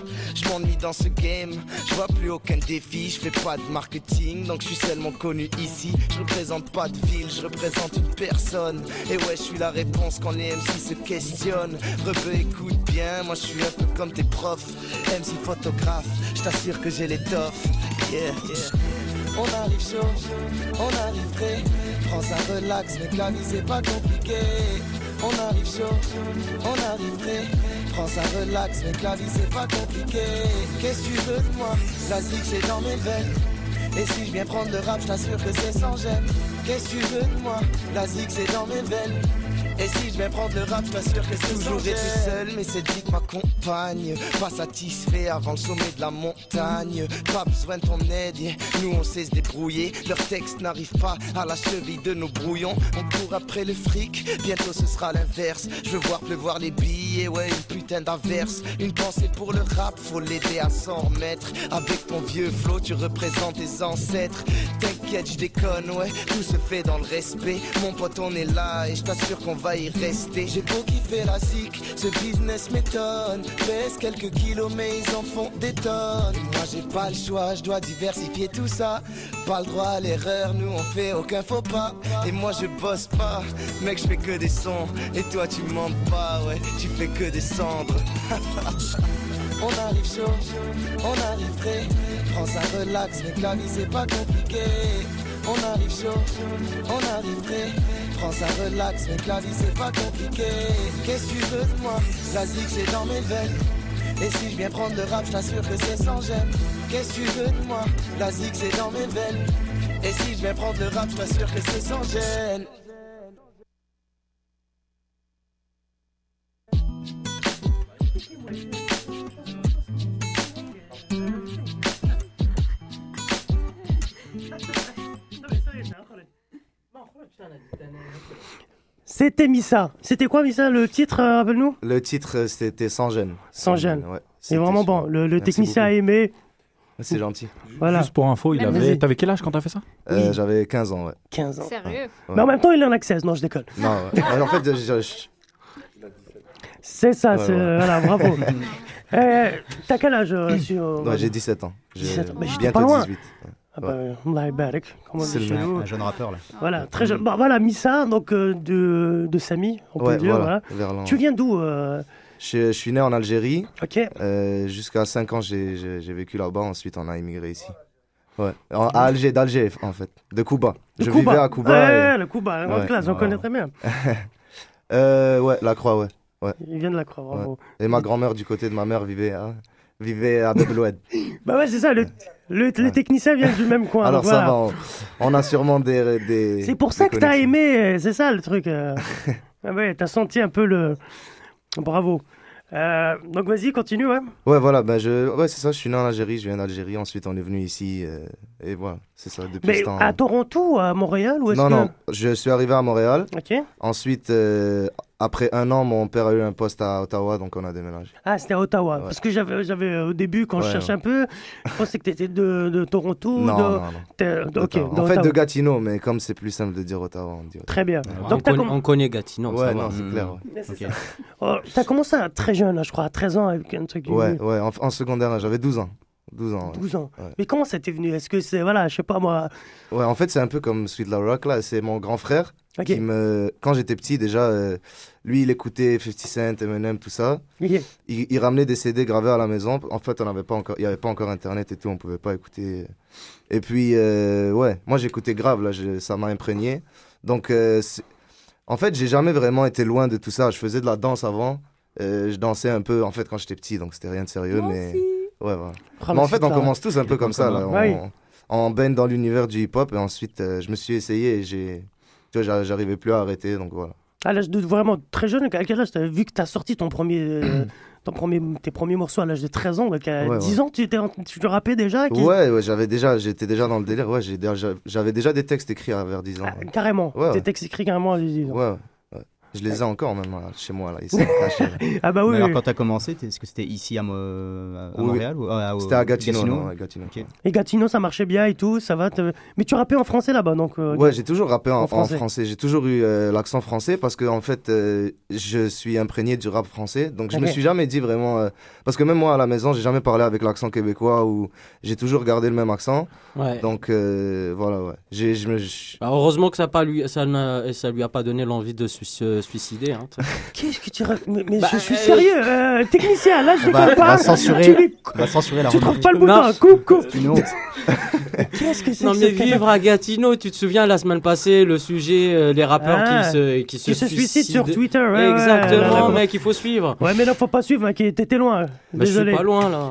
Je vois plus aucun défi. Je fais pas de marketing, donc je suis seulement connu ici. Je représente pas de ville, je représente une personne. Et ouais, je suis la réponse quand les MC se questionnent. Rebeu, écoute bien, moi je suis un peu comme tes profs. MC photographe, je t'assure que j'ai l'étoffe. Yeah. On arrive chaud, on arrive prêt. Prends ça relax, c'est pas compliqué. On arrive chaud, on. Prends ça relax, mais la vie c'est pas compliqué. Qu'est-ce que tu veux de moi? La zig c'est dans mes veines. Et si je viens prendre le rap, je t'assure que c'est sans gêne. Qu'est-ce que tu veux de moi? La zig c'est dans mes veines. Et si je viens prendre le rap, je t'assure que c'est toujours été seul, mais c'est dit que ma compagne. Pas satisfait avant le sommet de la montagne. Pas besoin de ton aide, nous on sait se débrouiller. Leur texte n'arrive pas à la cheville de nos brouillons. On court après le fric, bientôt ce sera l'inverse. Je veux voir pleuvoir les billets, ouais, une putain d'averse. Une pensée pour le rap, faut l'aider à s'en remettre. Avec ton vieux flow, tu représentes tes ancêtres. T'inquiète, je déconne, ouais, tout se fait dans le respect. Mon pote, on est là et je t'assure qu'on va y rester. J'ai beau kiffer la zik, ce business m'étonne. Pèse quelques kilos, mais ils en font des tonnes. Moi, j'ai pas le choix, je dois diversifier tout ça. Pas le droit à l'erreur, nous on fait aucun faux pas. Et moi, je bosse pas, mec, je fais que des sons. Et toi, tu mens pas, ouais, tu fais que descendre. On arrive chaud, on arrive prêt. Prends ça relax, mais la vie c'est pas compliqué. On arrive chaud, on arrive prêt. Prends ça relax, mais la vie c'est pas compliqué. Qu'est-ce que tu veux de moi? La zig c'est dans mes veines. Et si je viens prendre le rap, je t'assure que c'est sans gêne. Qu'est-ce que tu veux de moi? La zig c'est dans mes veines. Et si je viens prendre le rap, je t'assure que c'est sans gêne. C'était Missa. C'était quoi Missa le titre euh, Rappelle-nous? Le titre, euh, c'était Sans gêne. Sans gêne. Ouais. C'est vraiment bon. Le, le technicien a aimé. C'est gentil. Voilà. Juste pour info, il avait. T'avais quel âge quand t'as fait ça? Euh, Oui. J'avais 15 ans, ouais. 15 ans. Sérieux? Ouais. Mais en même temps, il en a que 16. Non, je déconne. Non, ouais. en fait, je- je- je- C'est ça, Ouais, c'est. ouais. Voilà, bravo. Eh, T'as quel âge euh, sur, j'ai 17 ans. J'ai 17 ans. Bah, j'étais bientôt pas loin. 18. Ah bah, Allah yabarak, comme on C'est. Un jeune rappeur là. Voilà, très jeune. Bah, voilà, Missa, donc euh, de, de Samy, on peut Ouais, dire. voilà, voilà. Verlan. Tu viens d'où euh, Je, je suis né en Algérie. Ok. Euh, Jusqu'à 5 ans, j'ai vécu là-bas. Ensuite, on a immigré ici. Ouais. En- À Alger, d'Alger, en fait. De Cuba. de je Cuba. vivais à Cuba. Ouais, et- le Cuba, en Ouais. classe, on connaît très bien. Euh, ouais, la Croix, ouais. ouais. Il vient de la Croix, bravo. Et ma grand-mère, du côté de ma mère, vivait à, vivait à. Bah ouais, c'est ça, le, le, le technicien vient du même coin. Alors donc ça voilà. va, on, on a sûrement des. des C'est pour ça que t'as aimé, euh, c'est ça le truc. euh. ah ouais, t'as senti un peu le. Bravo. Euh, donc vas-y, continue, ouais. Ouais, voilà, ben je... ouais, c'est ça, je suis né en Algérie, je viens d'Algérie, ensuite on est venu ici, euh, et voilà, c'est ça, depuis Mais ce temps. à Toronto à Montréal ou est-ce Non, que... non, je suis arrivé à Montréal. Ok. Ensuite, euh, après un an, mon père a eu un poste à Ottawa, donc on a déménagé. Ah, c'était à Ottawa. Ouais. Parce que j'avais, j'avais euh, au début, quand je cherchais ouais. un peu, je pensais que t'étais de, de Toronto. Non, de... non, non. t'es- de- Ok, Ottawa. de en fait, de. Gatineau, mais comme c'est plus simple de dire Ottawa, on dit Ottawa. Très bien. On, Donc, t'as connaît, comm- on connaît Gatineau. Ouais, ça non, va. c'est Mm. clair, ouais. Mais c'est Ok. ça. Oh, t'as commencé à très jeune, là, je crois, à 13 ans, avec un truc. Ouais, ouais, en, en secondaire, j'avais 12 ans. 12 ans. ouais. 12 ans. Ouais. Mais comment ça t'est venu? Est-ce que c'est, voilà, je sais pas moi. Ouais, en fait, c'est un peu comme Sweet La Rock, là. C'est mon grand frère Ok. qui me... Quand j'étais petit, déjà, euh, lui, il écoutait 50 Cent, Eminem, tout ça. Il, il ramenait des CD gravés à la maison. En fait, on n'avait pas encore... il n'y avait pas encore Internet et tout, on pouvait pas écouter. Et puis, euh, ouais, moi, j'écoutais grave, là, je- ça m'a imprégné. Donc, euh, en fait, j'ai jamais vraiment été loin de tout ça. Je faisais de la danse avant. Je dansais un peu, en fait, quand j'étais petit, donc c'était rien de sérieux, mais... Ouais, voilà. Ah, mais en fait, on ça, commence tous un peu comme ça, là. On, on baigne dans l'univers du hip-hop et ensuite, je me suis essayé et j'ai... Tu vois, j'a- j'arrivais plus à arrêter, donc voilà. À l'âge de vraiment très jeune, à quel âge vu que t'as sorti ton premier, euh, ton premier, tes premiers morceaux à l'âge de 13 ans, donc à Ouais, 10 ans, tu, tu te rappais déjà Ouais, ouais, j'avais déjà, j'étais déjà dans le délire. Ouais, j'avais déjà des textes écrits à vers 10 ans. ouais. Carrément. Ouais. textes écrits carrément à 10 ans. Ouais. Je les ai encore même là, chez moi là, ils sont cachés. Ah bah oui. Mais alors quand t'as commencé, t'es- est-ce que c'était ici à, Mo- à Oui, Montréal ou à- au- C'était à Gatineau, non, ouais, Gatineau. Et Gatineau, ça marchait bien et tout, ça va. te- Mais tu rappais en français là-bas, donc. euh, Ouais, j'ai toujours rappé en, En en français. français. J'ai toujours eu euh, l'accent français parce que en fait, euh, je suis imprégné du rap français. Donc je me Ok. suis jamais dit vraiment euh, parce que même moi à la maison, j'ai jamais parlé avec l'accent québécois ou j'ai toujours gardé le même accent. Ouais. Donc euh, voilà, ouais. J'ai, me, Bah, heureusement que ça, pas lui, ça, lui a pas donné l'envie de se suicider. hein. Qu'est-ce que tu. Mais, mais Bah, je suis euh, sérieux, euh, technicien, là je déconne on va pas. censurer, Tu, les- on va censurer la tu trouves pas le Non. bouton, coupe, coupe. C'est une honte. Qu'est-ce que c'est Non que mais vivre à Gatineau, tu te souviens la semaine passée le sujet euh, les rappeurs Ah, qui se qui se, qui se suicide sur Twitter, ouais, ouais, Exactement, ouais, ouais. mec, il faut suivre. Ouais, mais là, faut pas suivre, hein, qui- t'étais loin. Bah, je suis Désolé. pas loin là.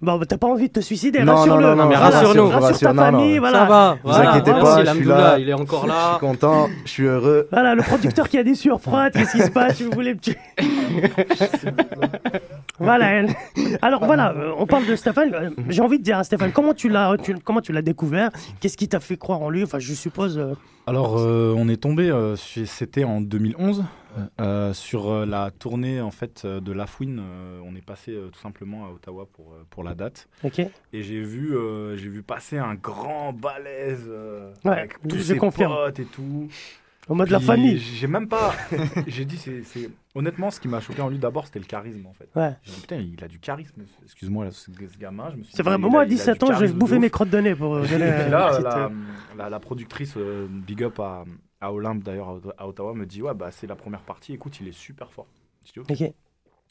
Bon, bah, t'as pas envie de te suicider, Non, rassure-le. non, non, non, mais Voilà, rassure-nous. Rassure ta Rassure- non, famille, non. voilà. Ça va. vous voilà. inquiétez pas, je suis là. il est encore je là. suis content, je suis heureux. Voilà, le producteur qui a des sueurs froides, qu'est-ce qui se passe Vous voulez me tuer Voilà. elle. Alors voilà, euh, on parle de Stéphane. Euh, J'ai envie de dire à Stéphane, comment tu l'as, tu- comment tu l'as découvert? Qu'est-ce qui t'a fait croire en lui? Enfin, je suppose. euh, Alors, euh, on est tombé, euh, c'était en 2011, euh, sur euh, la tournée en fait euh, de La Fouine. euh, on est passé euh, tout simplement à Ottawa pour, pour la date. Ok. Et j'ai vu, j'ai vu passer un grand balèze Ouais, avec tous ses confirme. potes et tout. En mode la Puis, famille. J'ai même pas. j'ai dit, c'est, c'est- honnêtement, ce qui m'a choqué en lui d'abord, c'était le charisme en fait. Ouais. J'ai dit, putain, il a du charisme. Excuse-moi, là, ce, ce gamin. Je me suis C'est dit, moi à il a du 17 ans, j'ai bouffé ouf. mes crottes de nez pour donner Et puis là, la, la- la productrice Big Up à, à Olympe, d'ailleurs, à- Ottawa, me dit Ouais, bah, c'est la première partie, écoute, il est super fort. Dis, Ok. Ok.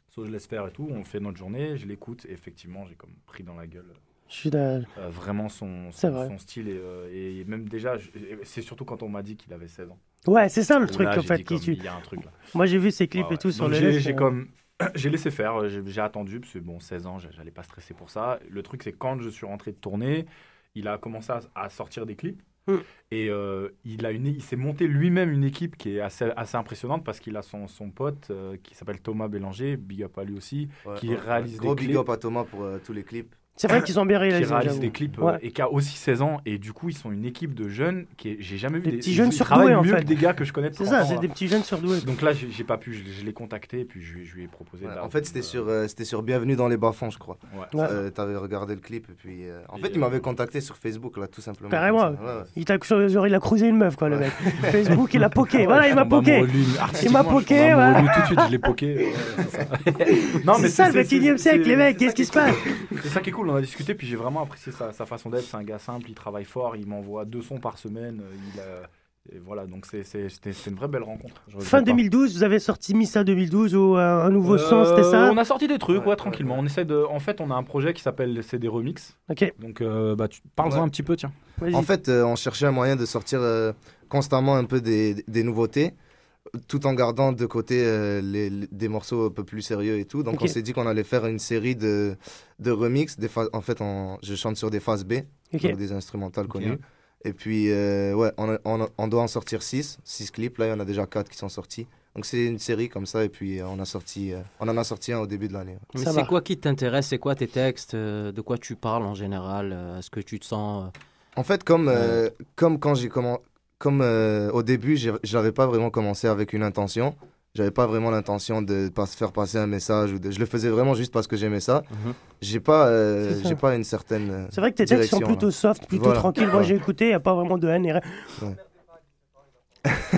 So, je laisse faire et tout, on fait notre journée, je l'écoute, et effectivement, j'ai comme pris dans la gueule Je suis euh, vraiment son, C'est son, vrai. son style. Et, euh, et même déjà, c'est surtout quand on m'a dit qu'il avait 16 ans. Ouais, c'est ça le truc là, en fait qui. Il y a un truc là. Moi, j'ai vu ses clips Ouais, et tout sur les j'ai- comme. J'ai laissé faire, j'ai attendu, parce que bon, 16 ans, j'a- j'allais pas stresser pour ça. Le truc, c'est quand je suis rentré de tournée, il a commencé à, à sortir des clips. Hmm. Et euh, il, a une, il s'est monté lui-même une équipe qui est assez, assez impressionnante parce qu'il a son, son pote euh, qui s'appelle Thomas Bélanger, big up à lui aussi, Ouais, qui ouais, réalise Gros des big clips. up à Thomas pour euh, tous les clips. C'est vrai qu'ils sont bien réalisés, Qui réalise des clips euh, Ouais. et qui a aussi 16 ans. Et du coup, ils sont une équipe de jeunes qui est- j'ai jamais vu. Des petits jeunes ils surdoués, en mieux fait. que des gars que je connais. C'est 30 ça, c'est des petits jeunes surdoués. Donc là, j'ai pas pu, je, je l'ai contacté et puis je, lui ai- je lui ai proposé. Ouais, en fait, c'était sur, euh, c'était sur Bienvenue dans les bas-fonds, je crois. Ouais. Euh, T'avais regardé le clip et puis. euh, en fait, il m'avait contacté sur Facebook, là, tout simplement. Carrément. Il t'a genre, il a cruisé une meuf, quoi, le mec. Facebook, il a poké. Voilà, il m'a poké. Il m'a poké, tout de suite, je l'ai poké. c'est ça. Non, C'est ça, le c'est- 21e c'est- siècle, c'est- les mecs, qu'est-ce qui se passe C'est ça qui est cool, on a discuté, puis j'ai vraiment apprécié sa, sa façon d'être. C'est un gars simple, il travaille fort, il m'envoie deux sons par semaine. euh, Il a- et voilà, donc c'est- c'est- c'était c'était une vraie belle rencontre. Fin regrette pas. 2012, vous avez sorti Missa 2012 ou euh, un nouveau son, c'était Euh, ça? On a sorti des trucs, ouais, tranquillement. On essaie de. En fait, on a un projet qui s'appelle C'est des remix. Ok. Donc, euh, bah, tu parles-en Ouais. un petit peu, tiens. En fait, euh, on cherchait un moyen de sortir euh, constamment un peu des, des nouveautés, tout en gardant de côté euh, les, les- des morceaux un peu plus sérieux et tout. Donc, on s'est dit qu'on allait faire une série de, de remix. Des en fait, on- je chante sur des phases B, Ok. donc des instrumentales connues. Et puis, euh, ouais, on, a- on a- on doit en sortir 6, 6 clips. Là, il y en a déjà 4 qui sont sortis. Donc, c'est une série comme ça. Et puis, euh, on, a sorti, euh, on en a sorti un au début de l'année. ouais. Mais c'est quoi qui t'intéresse? C'est quoi tes textes? Euh, De quoi tu parles en général? Euh, Est-ce que tu te sens. euh, En fait, comme, euh, comme quand j'ai commencé, comme euh, au début, j'ai- j'avais pas vraiment commencé avec une intention. J'avais pas vraiment l'intention de pas faire passer un message ou de. Je le faisais vraiment juste parce que j'aimais ça. Mhm. J'ai pas, euh, j'ai pas une certaine. C'est vrai que tes textes sont direction, plutôt là. soft, plutôt Voilà. tranquilles. Moi, Voilà. j'ai écouté, il n'y a pas vraiment de haine et rien. Ouais.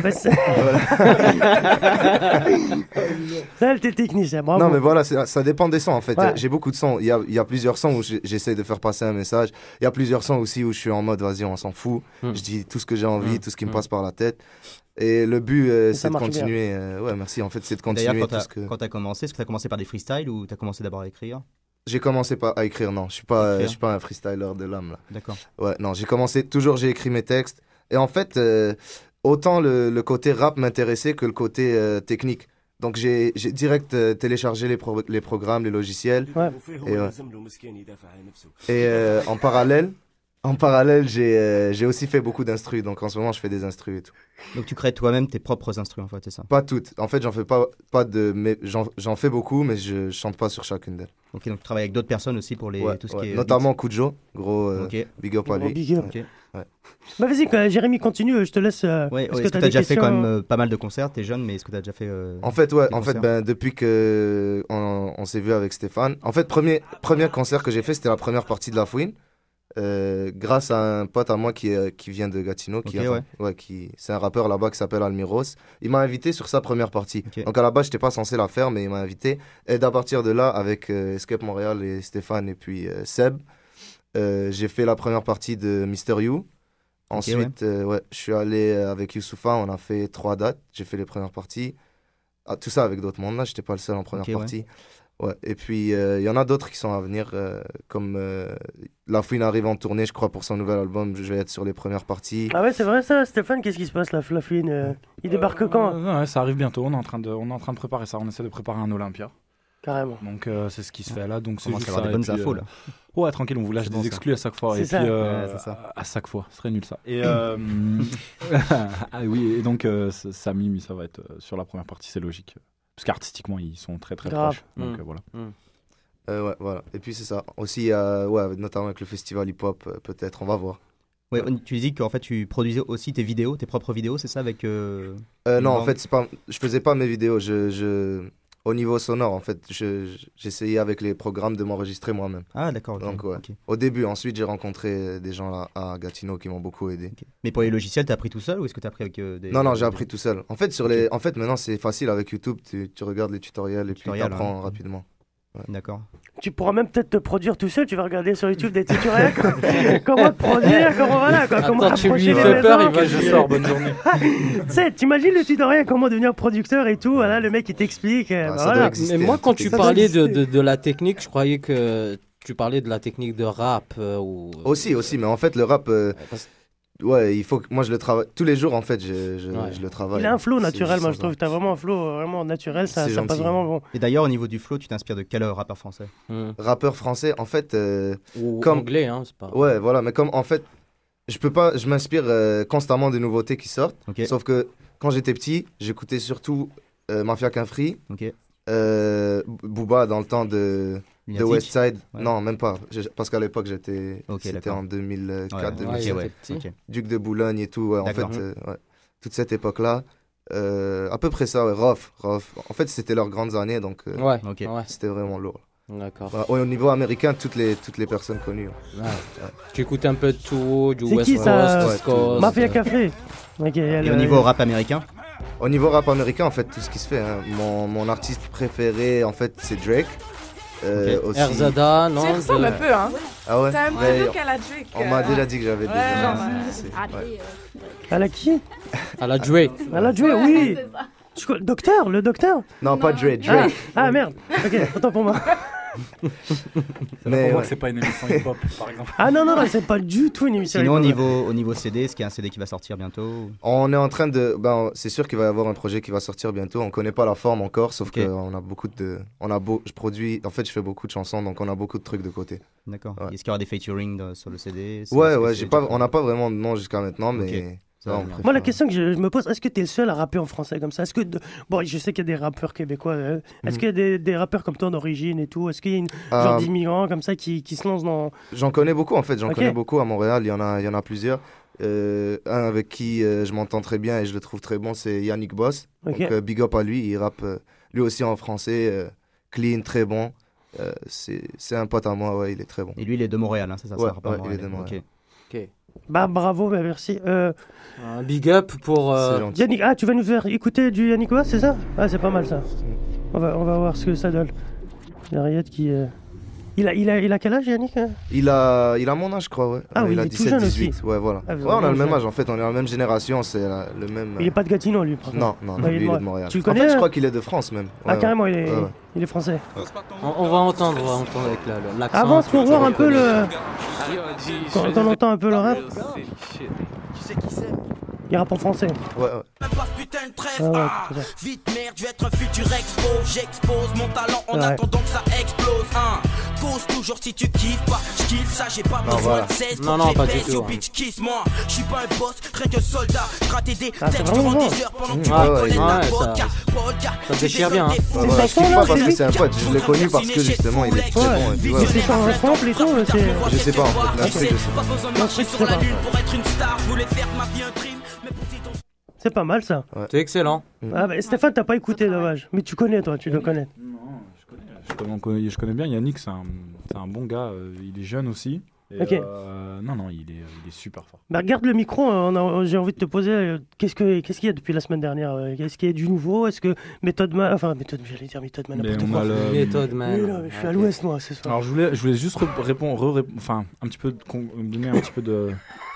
Bah, c'est- Ça, t'es technicien, bravo. Non, mais voilà, ça dépend des sons en fait. Ouais. J'ai beaucoup de sons. Il y a, il y a plusieurs sons où j'essaie de faire passer un message. Il y a plusieurs sons aussi où je suis en mode vas-y, on s'en fout. Hmm. Je dis tout ce que j'ai envie, Hmm. tout ce qui me Hmm. passe par la tête. Et le but, euh, c'est de continuer. euh, ouais, merci. En fait, c'est de continuer quand que. quand t'as commencé, est-ce que t'as commencé par des freestyles ou t'as commencé d'abord à écrire? J'ai commencé par à écrire, non. Je suis pas, euh, je suis pas un freestyler de l'âme là. D'accord. Ouais, non, j'ai commencé toujours, j'ai écrit mes textes. Et en fait, euh, autant le, le côté rap m'intéressait que le côté euh, technique. Donc j'ai j'ai direct euh, téléchargé les, pro- les programmes, les logiciels. Et, ouais. Et, euh, en parallèle, en parallèle, j'ai euh, j'ai aussi fait beaucoup d'instrus. Donc en ce moment, je fais des instrus et tout. Donc tu crées toi-même tes propres instruments, en fait, c'est ça? Pas toutes. En fait, j'en fais pas, pas de, mais j'en j'en fais beaucoup, mais je chante pas sur chacune d'elles. Ok, donc tu travailles avec d'autres personnes aussi pour les, Ouais, tout ce ouais. qui est. Notamment Kujo, gros euh, Ok. big up à lui. big up. Ouais. Bah, vas-y, quoi, Jérémy, continue. Je te laisse. euh, Ouais, est-ce ouais, que est-ce que t'as t'as des déjà fait quand même euh, pas mal de concerts T'es jeune, mais est-ce que t'as déjà fait. euh, En fait, ouais, en fait, ben, depuis que on, on s'est vu avec Stéphane, en fait, premier, premier concert que j'ai fait, c'était la première partie de La Fouine, euh, grâce à un pote à moi qui, qui vient de Gatineau, qui, Ok, attend- ouais. ouais, qui, c'est un rappeur là-bas qui s'appelle Almiros. Il m'a invité sur sa première partie. Donc à la base, j'étais pas censé la faire, mais il m'a invité. Et à partir de là, avec euh, Escape Montréal et Stéphane et puis euh, Seb, j'ai fait la première partie de Mister You. Ensuite, ouais, je suis allé avec Youssoufa, on a fait trois dates. J'ai fait les premières parties. Ah, tout ça avec d'autres mondes là, j'étais pas le seul en première partie. Ouais. Et puis, euh, il y en a d'autres qui sont à venir, euh, comme euh, La Fouine arrive en tournée, je crois, pour son nouvel album. Je vais être sur les premières parties. Ah ouais, c'est vrai ça, Stéphane, qu'est-ce qui se passe là, Fluffine euh, Il débarque quand? Euh, ouais, ça arrive bientôt. On est en train de, on est en train de préparer ça. On essaie de préparer un Olympia. Carrément. Donc euh, c'est ce qui se fait là. Donc c'est commence juste ça, des bonnes puis, infos, euh, là. Ouais, tranquille, on vous lâche des exclus à chaque fois. C'est Et ça. puis euh, Ouais, c'est ça. à chaque fois, ce serait nul ça. Et euh, ah oui, et donc euh, Samy, mais ça va être euh, sur la première partie, c'est logique. Parce qu'artistiquement, ils sont très très Grave. proches. Donc Mm. euh, voilà. Euh, ouais, voilà. Et puis c'est ça. Aussi, euh, ouais, notamment avec le festival hip-hop, euh, peut-être, on va voir. Ouais, on- tu dis qu'en fait tu produisais aussi tes vidéos, tes propres vidéos, c'est ça avec. euh, Euh, non, en fait, c'est pas, je faisais pas mes vidéos. Je, je, au niveau sonore, en fait, je- je- j'essayais avec les programmes de m'enregistrer moi-même. Ah, d'accord, ok, Donc, ouais. Au début, ensuite, j'ai rencontré des gens là, à Gatineau qui m'ont beaucoup aidé. Mais pour les logiciels, t'as appris tout seul ou est-ce que t'as appris avec euh, des. Non, non, j'ai appris tout seul. En fait, sur les... en fait maintenant, c'est facile avec YouTube. Tu, tu regardes les tutoriels et puis tu Tutoriels, apprends hein. rapidement. D'accord. Tu pourras même peut-être te produire tout seul, tu vas regarder sur YouTube des tutoriels. comment te produire, comment voilà, quoi, comment Attends, tu lui fais peur, il va je sors, bonne journée. tu sais, t'imagines le tutoriel, comment devenir producteur et tout, voilà, le mec il t'explique. euh, bah, voilà. Mais moi, quand tu parlais de, de la technique, je croyais que tu parlais de la technique de rap euh, ou. Aussi, aussi, mais en fait, le rap, euh, ouais, il faut que moi je le travaille tous les jours. En fait, je, je, je le travaille. Il a un flow naturel, moi je trouve. T'as vraiment un flow euh, vraiment naturel, ça, C'est ça passe vraiment bon. Et d'ailleurs, au niveau du flow, tu t'inspires de quel rappeur français? Rappeur français, en fait. euh, Ou comme... anglais, hein, c'est pas. Ouais, voilà, mais comme en fait, je peux pas, je m'inspire euh, constamment des nouveautés qui sortent. Sauf que quand j'étais petit, j'écoutais surtout euh, Mafia Qu'un Free, Ok. euh, Booba dans le temps de de Lunatic Westside. Ouais. Non, même pas. Parce qu'à l'époque, j'étais. C'était en 2004, Ouais, ouais, 2007. ok, ouais, ok. Duc de Boulogne et tout. ouais, en fait, euh, ouais. toute cette époque-là. Euh, à peu près ça, ouais. Rof, Rof. En fait, c'était leurs grandes années, donc euh, c'était vraiment lourd. D'accord. Ouais, au niveau américain, toutes les, toutes les personnes connues. Ouais. Tu écoutes un peu de tout, du West qui Coast, ça Coast. Mafia euh, Café. Et au niveau rap américain? Au niveau rap américain, en fait, tout ce qui se fait. hein. Mon, mon artiste préféré, en fait, c'est Drake. Euh, Ok. aussi- RZA, non Tu ressembles un peu, hein? Ah ouais? T'as un petit look à la Drake. On m'a euh, déjà dit que j'avais des. Ouais, euh, À la qui? À la Dre. À la Dre, oui. Docteur, le docteur? Non, pas Dre, ah, Drake. ah, merde. Ok, autant pour moi. Mais ouais. que c'est pas une émission hip-hop, par exemple. Ah non, non, non, c'est pas du tout une émission. Sinon, au hip-hop. niveau, au niveau CD, est-ce qu'il y a un CD qui va sortir bientôt On est en train de. Ben, c'est sûr qu'il va y avoir un projet qui va sortir bientôt. On connaît pas la forme encore, sauf Ok. qu'on a beaucoup de. On a beau. Je produis. En fait, je fais beaucoup de chansons, donc on a beaucoup de trucs de côté. D'accord. Ouais. Est-ce qu'il y aura des featuring de- sur le CD Ouais, ouais. J'ai pas. On n'a pas vraiment de nom jusqu'à maintenant, mais. Moi, la question que je, je me pose, est-ce que tu es le seul à rapper en français comme ça? Est-ce que de- Bon, je sais qu'il y a des rappeurs québécois. hein. Est-ce Mhm. qu'il y a des, des rappeurs comme toi d'origine et tout? Est-ce qu'il y a une Euh, genre d'immigrants comme ça qui, qui se lancent dans. J'en connais beaucoup en fait, j'en connais beaucoup à Montréal, il y en a, il y en a plusieurs. Euh, un avec qui euh, je m'entends très bien et je le trouve très bon, c'est Yannick Boss. Donc euh, big up à lui, il rappe euh, lui aussi en français, euh, clean, très bon. Euh, c'est un pote à moi, ouais, il est très bon. Et lui, il est de Montréal, hein, c'est ça Ouais, ça, ouais, il est de Montréal. Ok. Bah, bravo, bah, merci. Euh, Un big up pour. euh. Yannick, ah, tu vas nous faire écouter du Yannick Boss, c'est ça? Ah, c'est pas mal ça. On va, on va voir ce que ça donne. Il y a Riyad qui. euh, Il, a, il, a, il a quel âge, Yannick hein? Il a, il a mon âge, je crois, ouais. Ah Ouais, oui, il a il est tout jeune 17, 18. aussi. Ouais, voilà. Ah, ouais, on a le même âge en fait, on est la même génération, c'est le même. Il est pas de Gatineau, lui, par contre. Non, non, Ouais, lui, il est de Montréal. Tu le En connais fait, je hein crois qu'il est de France même. Ah, carrément, il est, Ouais, ouais. il est français. On, on va entendre, on va entendre avec l'accent. Avance pour voir un peu le. Quand on entend un peu le rap, 積戦 il rappe en français. Ouais, ouais. Putain de trêve, Ah ouais, ah. c'est ça. Vite merde, je vais être un futur expo J'expose mon talent en Ouais. attendant que ça explose hein. Cause toujours si tu kiffes pas Je kiffe ça, j'ai pas Non, besoin voilà. de 16 Non, non, que pas du tout, hein. bitch kiss moi Je suis pas un boss, rien qu'un soldat Gratter des Ah, c'est textes vraiment durant bon. des heures pendant que tu vodka ça déchire bien, hein. C'est ça, je kiffe là, pas c'est parce que c'est un pote, je l'ai connu parce que justement il est très bon. sample et tout, c'est. Je sais pas en fait, l'instru, je sais Pas je sais pas. Je voulais faire de ma vie un crime C'est pas mal ça. C'est excellent. Ah, bah, Stéphane, t'as pas écouté, dommage. Mais tu connais, toi, tu le connais. Non, je connais, je connais, je connais bien Yannick, c'est un, c'est un bon gars, euh, il est jeune aussi. Et, Ok. euh, non, non, il est, il est super fort. Bah, regarde le micro, euh, a- j'ai envie de te poser euh, qu'est-ce que- qu'est-ce qu'il y a depuis la semaine dernière euh, Est-ce qu'il y a du nouveau Est-ce que Méthode Man. Enfin, Méthode, j'allais dire Méthode Man, Mais n'importe on quoi. a le- Méthode man. Mais je suis à Ok. l'ouest, moi, ce soir. Alors je voulais, je voulais juste re- répondre, re- rép- enfin un petit peu donner un petit peu de,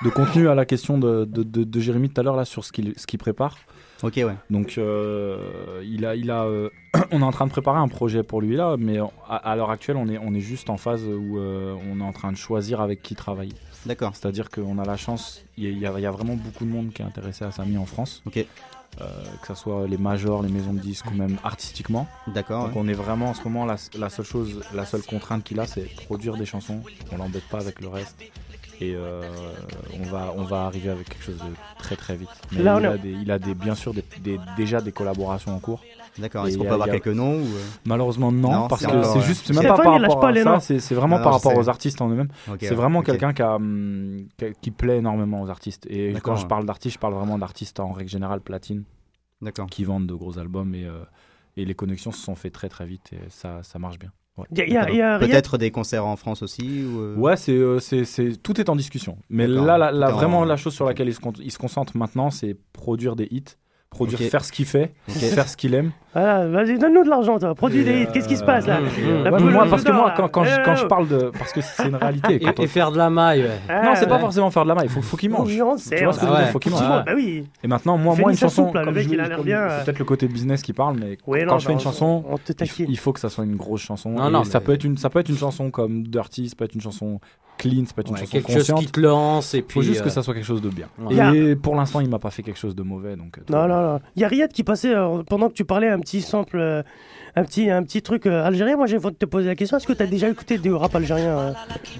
de contenu à la question de, de, de- de Jérémy tout à l'heure là sur ce qu'il ce qu'il prépare. Ok, ouais. Donc euh, il a, il a, euh, on est en train de préparer un projet pour lui là, mais à, à l'heure actuelle on est, on est juste en phase où euh, on est en train de choisir avec qui travailler. D'accord. C'est-à-dire qu'on a la chance, il y, a- y y vraiment beaucoup de monde qui est intéressé à Samy en France. Ok. Euh, que ce soit les majors, les maisons de disques ou même artistiquement. D'accord. Donc ouais. on est vraiment en ce moment la, la seule chose, la seule contrainte qu'il a, c'est produire des chansons. On l'embête pas avec le reste. Et euh, on va on va arriver avec quelque chose de très très vite. Mais Là, il, a des, il a des bien sûr des, des- déjà des collaborations en cours. D'accord. Est-ce qu'on il y peut a- avoir a- quelques noms ou euh? Malheureusement non, Non, parce que c'est ouais. juste c'est même pas par rapport pas à ça, c'est vraiment Non, par rapport sais. aux artistes en eux-mêmes. C'est ouais, vraiment quelqu'un qui, hum, qui, qui plaît énormément aux artistes. Et quand je parle d'artistes, je parle vraiment d'artistes en règle générale platine qui vendent de gros albums et, euh, et les connexions se sont faites très très vite et ça, ça marche bien. Ouais. Peut-être des concerts en France aussi ou euh, Ouais, c'est, euh, c'est, c'est- tout est en discussion. Mais là, vraiment, la chose sur laquelle il se, con- il se concentre maintenant, c'est produire des hits, produire, faire ce qu'il fait, faire ce qu'il aime. Voilà, vas-y, donne-nous de l'argent, toi. Produis des hits. Qu'est-ce qui se passe là? Euh, La ouais, moi, aux parce que moi, quand, quand, je, là. quand je parle de. Parce que c'est une réalité. Et, quand on- et faire de la maille, ouais. Ah, Non, c'est pas forcément faire de la maille, il faut, faut qu'il mange. Tu vois ce que je veux ouais. dire, faut qu'il le mange. bah oui. Et maintenant, moi, moi une chanson, soupe, là, le comme mec, je- il a l'air comme- bien, c'est euh. peut-être le côté business qui parle, mais quand non, je fais une bah, chanson, on te il, faut, que ça soit une grosse chanson. Non, Et non, ça peut être une, ça peut être une chanson comme Dirty, ça peut être une chanson clean, ça peut être une Ouais, chanson quelque chose consciente. qui te lance et Il faut juste que euh, ça soit quelque chose de bien. Ouais. Et pour l'instant, il m'a pas fait quelque chose de mauvais, donc. euh, Non, non, non. Il y a Riyad qui passait, euh, pendant que tu parlais, un petit sample, euh, un petit, un petit truc euh, algérien. Moi, j'ai voulu te poser la question. Est-ce que tu as déjà écouté du rap algérien euh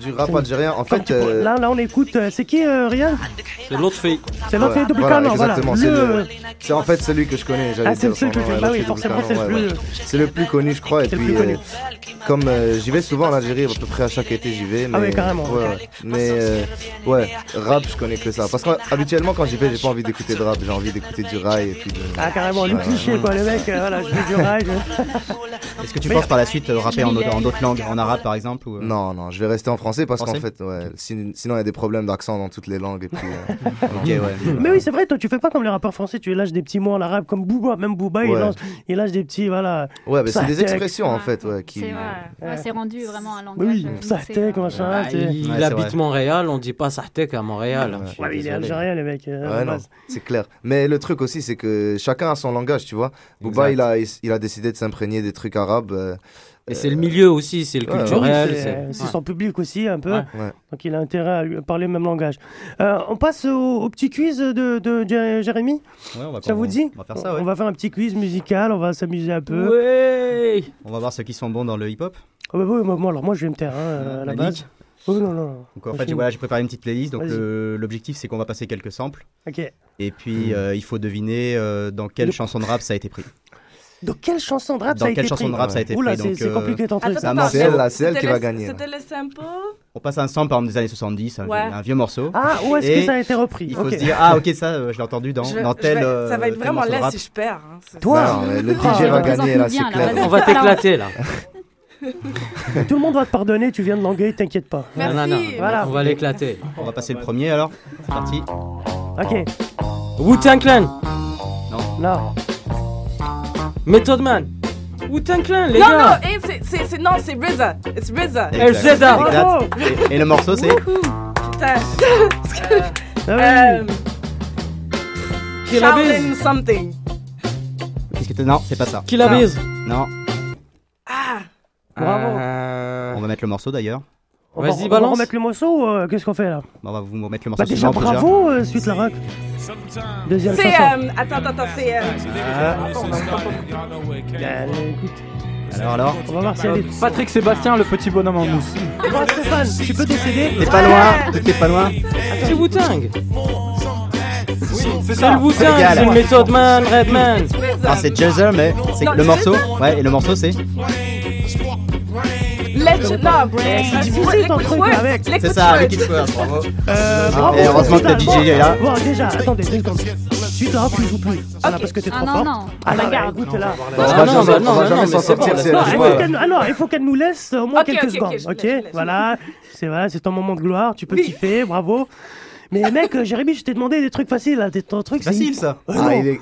Du rap algérien, en fait. euh, Là, là, on écoute. euh, c'est qui, euh, Ryan C'est l'autre fille. C'est l'autre voilà, fille, double voilà, canon, voilà. Exactement, c'est Le- en fait celui que je connais. Ah, c'est dire le seul son que ouais, bah l'autre oui, forcément, c'est le plus-. C'est le plus connu, je crois. Et puis, comme j'y vais souvent en Algérie, à peu près à chaque été, j'y vais. Ah ouais, carrément. Mais ouais, rap, je connais que ça. Parce qu'habituellement, quand j'y vais, j'ai pas envie d'écouter de rap, j'ai envie d'écouter du rail et puis de... Ah, carrément, le cliché, quoi. Le mec, voilà, je veux du rail. Est-ce que tu Mais- penses par la suite euh, rapper en, autre- en d'autres langues, en arabe par exemple ou, euh, Non, non, je vais rester en français parce qu'en fait, ouais, sinon il y a des problèmes d'accent dans toutes les langues. Et puis, euh, ouais. Mais oui, c'est vrai, toi, tu fais pas comme les rappeurs français, tu lâches des petits mots en arabe comme Booba, même Booba, il, Ouais. lâche, il lâche des petits, voilà. Ouais, mais c'est des Sahtek. expressions en fait, ouais, qui. C'est vrai. Ouais, c'est rendu vraiment un langage. Oui, Sahtek, machin. Il habite. Montréal, on dit pas Sartek à Montréal. Ouais, mais il est algérien, le mec. c'est clair. Mais le truc aussi, c'est que chacun a son langage, tu vois. Booba, il il a décidé de s'imprégner des trucs arabes. euh, Et c'est le milieu aussi, c'est le Ouais, culturel. Oui, c'est- ouais. son public aussi, un peu. Ouais. Ouais. Donc il a intérêt à lui- parler le même langage. Euh, on passe au, au petit quiz de, de Jé- Jérémy Ouais, on va, Ça vous dit On va faire ça, ouais. On va faire un petit quiz musical, on va s'amuser un peu. Ouais. On va voir ceux qui sont bons dans le hip-hop. Bah oui, moi, alors moi je vais me taire hein, euh, à la base. Oh non, non, non. Donc en fait, je- j'ai voilà, préparé une petite playlist. Donc l'objectif, c'est qu'on va passer quelques samples. Ok. Et puis euh, il faut deviner euh, dans quelle Le- chanson de rap ça a été pris. Dans quelle chanson de rap Dans ça a quelle été chanson pris de rap ça a été Oula, pris, c'est euh, compliqué ton truc. c'est elle, là, c'est elle c'était qui va gagner. C'était le sample. On passe à un sample par exemple, des années 70, un, Ouais. un vieux morceau. Ah, où est-ce que ça a été repris Il faut se dire, ah ok, ça, euh, je l'ai entendu dans, Je dans tel. vais- euh, ça va être vraiment rap. si je perds. hein. Toi Non, le Ah, DJ va gagner là, c'est là, clair. On va t'éclater là. Tout le monde va te pardonner, tu viens de languer, t'inquiète pas. Merci. Non, non, non. Voilà. On va l'éclater. On va passer le premier alors. C'est parti. Ok, Wu-Tang Clan, là. Method Man. Wu-Tang Clan, les Non, gars. non, eh, c'est- c'est c'est- non, c'est RZA. It's RZA. Bravo Exact. Et, et le morceau c'est Putain. Ah Euh, Shaolin something. Qu'est-ce que t'as- Non, c'est pas ça. Non. Biz. Non. Ah, Bravo. Euh, On va mettre le morceau d'ailleurs. On va, on va remettre le morceau euh, qu'est-ce qu'on fait là Bon, on va vous remettre le morceau Bah déjà suivant bravo, euh, suite la rock. Deuxième c'est. chanson. euh, attends, attends, attends, c'est. euh, Euh, écoute, Alors, alors on va voir si elle est... Patrick Sébastien, le petit bonhomme en mousse. Bon, Stéphane, tu peux décéder T'es pas loin, t'es pas loin. C'est Wu-Tang. c'est C'est le Wu-Tang, c'est le Method Man, Redman. Ah, c'est Jazzer, mais c'est Non, le morceau. Ouais, et le morceau c'est Legend. Non, c'est euh, ton truc, avec. Ça. Liquid Swords, bravo. Euh, Ah, bravo, et heureusement que. DJ est là. Bon, déjà, attendez, deux secondes. Suite tu joues plus. Voilà, Ok. parce que t'es Ah trop non, non, Ah non, regarde. écoute, là. On Ah va non, jamais- bah on non, va non, jamais mais s'en c'est sortir Non, il faut qu'elle alors, il faut qu'elle nous laisse au moins quelques ok, ok, secondes. Ok, voilà, c'est vrai, c'est ton moment de gloire, tu peux kiffer, bravo. Mais mec, euh, Jérémy, je t'ai demandé des trucs faciles, là, des- ton truc, c'est Facile ça. Euh, Ah, non. il est, Non,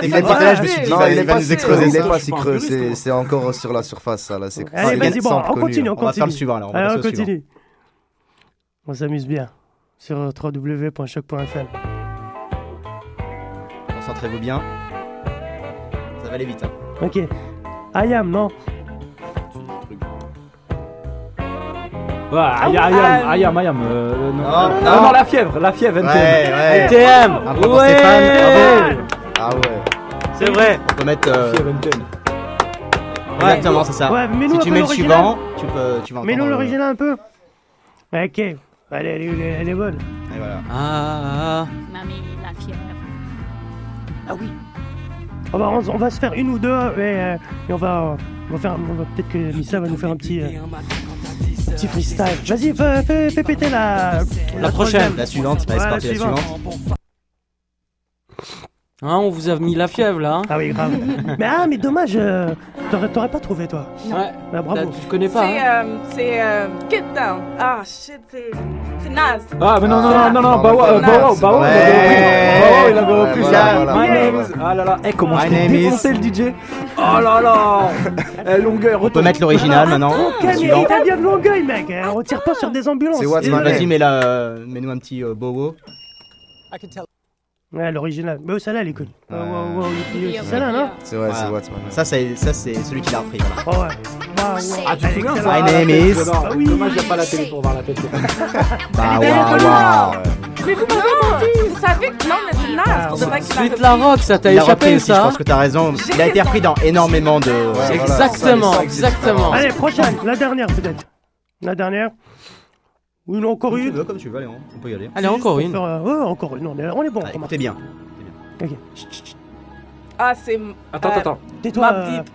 c'était c'est pas pas là, je me suis dit, non, il est va pas nous si creux, exploser il est ça. pas si creux, c'est c'est encore sur la surface, ça, là. c'est- Allez, c'est vas-y, bon, on continue, hein. on On va faire continue. le suivant alors. On va Allez, on passer au suivant. continue. On s'amuse bien sur www.choc.fm. Concentrez-vous bien. Ça va aller vite. hein. Ok. Ayam, non Ouais, ayam, ayam, ayam, ayam. euh, non. Non, Ah, non. non, la fièvre, la fièvre, NTM. Ouais, ouais. NTM. Bravo. Ah ouais. C'est vrai. On peut mettre. euh, Fièvre, NTM. Exactement, c'est ça. Ouais, Si tu mets le suivant, tu peux, tu vas Mets-nous euh, l'original un peu. Ok. Allez, elle est, elle est- elle est bonne. Et voilà. Ah, Mamie, la fièvre. Ah oui. On va, on, va se faire une ou deux et, euh, et on va, on va faire, peut-être que Missa va nous faire un petit, euh, petit freestyle. Vas-y, fais, fais- fais péter la, La prochaine. La suivante, Ouais, la suivante. Hein, on vous a mis la fièvre là. hein. Ah oui, grave. mais ah, mais dommage, euh, t'aurais, t'aurais pas trouvé toi. Ouais. Bah, bravo. Tu connais pas. C'est. hein. euh, C'est. euh, Get Down. Ah, shit, c'est. C'est Nas. Ah, mais non, non, Ah, non, non, non, non, Bawa, mais euh, Bawa, nice. Bawa, Ouais. il avait repris. Bawa, il avait Ouais, repris voilà, ça. voilà, My voilà, name is. Ah là là, eh, comment My je t'ai name is- défoncé le DJ Oh là là Eh, Longueur, On peut mettre l'original maintenant. Mais suivant. vient de Longueuil, mec. hein, On tire pas sur des ambulances. C'est. Vas-y, mets, la, euh, mets-nous un petit euh, bowo. Ouais, l'original. Mais celle-là, elle est connue. Oh, aussi celle-là, non C'est ouais, c'est. Ça, c'est ça, c'est celui qui l'a repris. Voilà. Oh ouais. Wow, wow. Ah, tu te souviens ça My name is- Dommage, Ah oui. Dommage, il n'y a pas la télé pour voir la tête. Bah, waouh. Mais vous m'avez menti! Vous savez que non, mais c'est naze. Pour de vrai qu'il a Suite la rock, ça t'a échappé aussi, je ça pense que t'as raison. Il a été repris dans énormément de. Exactement, exactement. Allez, prochaine, la dernière peut-être. La dernière. Ou non, encore Comme tu une veux, comme tu veux, allez, on on peut y aller. Allez, encore une. faire, euh, ouais, encore une. On est, on est bon. Allez, comment écoutez bien. Ok. Ah, c'est. Attends, euh, attends. Tais-toi. Mobb euh, Deep.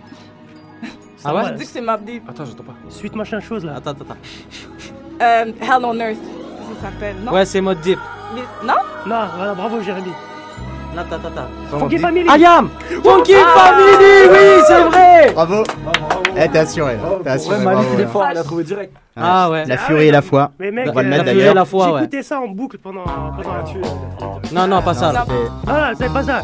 Ah ouais Je dis que c'est Mob Deep. Attends, j'entends pas. Suite machin chose là. Attends, attends, attends. Euh, Hell on Earth. Ça s'appelle. Non? Ouais, c'est mode deep. Non? Non, voilà, bravo Jérémy. Attends, attends. Funky Family. Ayam Funky Family, oui, c'est vrai Bravo. Eh, t'es assuré là. T'es assuré. Ouais, Malik, bravo, il est ouais. fort, il a trouvé direct. Ah ouais. La furie et la foi. Mais mec, On va le euh, mettre la d'ailleurs. la foi, ouais. J'écoutais ça en boucle pendant. pendant Non, non, pas ça. là. Ah, c'est pas ça.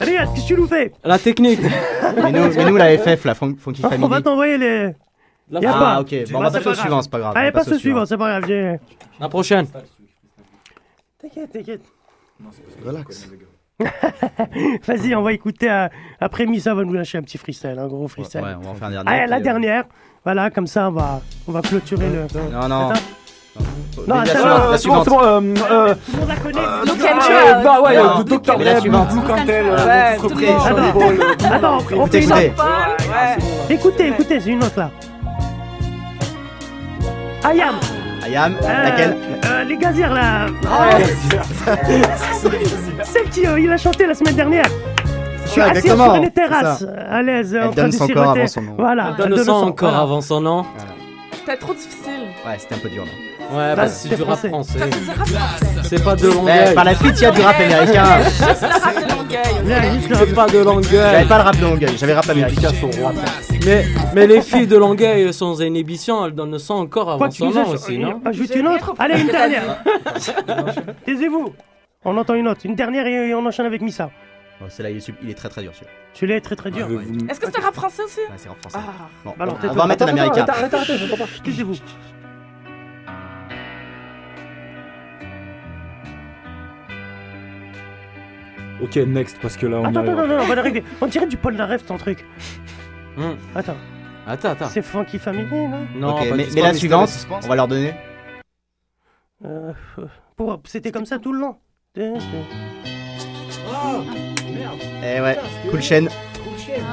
Regarde, qu'est-ce que tu nous fais? La technique. Mais nous, mais nous, la FF, la Fun- Funky On va Family. t'envoyer les. La Y a Ah, pas. ok. Bon, on va passer pas au suivant, c'est pas grave. Allez, passe passe au suivant, c'est pas grave. j'ai- La prochaine. T'inquiète, t'inquiète. Relax. Vas-y, on va écouter. euh, après Missa va nous lâcher un petit freestyle, un gros freestyle. Ouais, on va en faire un dernier. Allez, la puis, euh, dernière. Voilà, comme ça, on va, on va clôturer le. Non, non. Attends. Non, Non, la attends, suivante, non, la C'est bon, suivante. c'est bon. euh, euh, Tout le monde la connaît. Look ah, and ouais, Chill. Bah ouais, Non. euh, Dr. Mais la Dre, suivante. Blue Cantel, Ouais, euh, tout le Free, monde. Euh, tout le monde. Attends, on Écoutez, fait une écoutez. autre. Ouais. Écoutez, écoutez, c'est une autre là. Ayam. Ayam, Euh, laquelle euh, Les gazières là. Celle qui euh, il a chanté la semaine dernière. Je suis Ouais, assis exactement, sur une c'est terrasse, à l'aise, Elle en train donne de son corps siroter. avant son nom. Voilà, Donne elle le sang son- encore voilà. avant son nom. C'était trop difficile. Ouais, c'était un peu dur là. Ouais, Bah, c'est c'est du rap français. français. Ça, c'est rap. C'est pas de Eh, longueuil. par la suite, il y a du rap américain. Rap de Longueuil. C'est pas de J'avais longueuil. pas le rap de Longueuil, j'avais rap américain. Mais, mais les filles de longueuil sans inhibition, elles donnent le sang encore avant son nom aussi, non Ajoute une autre. Allez, une dernière. Taisez-vous. On entend une autre. Une dernière et on enchaîne avec Missa. Bon, Celle-là, il est il est très très dur celui-là. Celui-là est très très dur. Est-ce que c'était rap français aussi? Ouais, c'est en français. Ah. Bon, Bah alors, on va mettre un Attends, américain. attends, Arrête, arrête, j'entends Ok, next, parce que là, on Attends, attends, non, non, on va l'arriver. On dirait du Paul Naref ton truc. Hum. Attends. Attends, attends. C'est Funky Family, non? Non, Ok, pas mais, la suivante, suspense. on va leur donner. Euh, pour- C'était comme ça tout le long. Eh ouais, Cool Chain,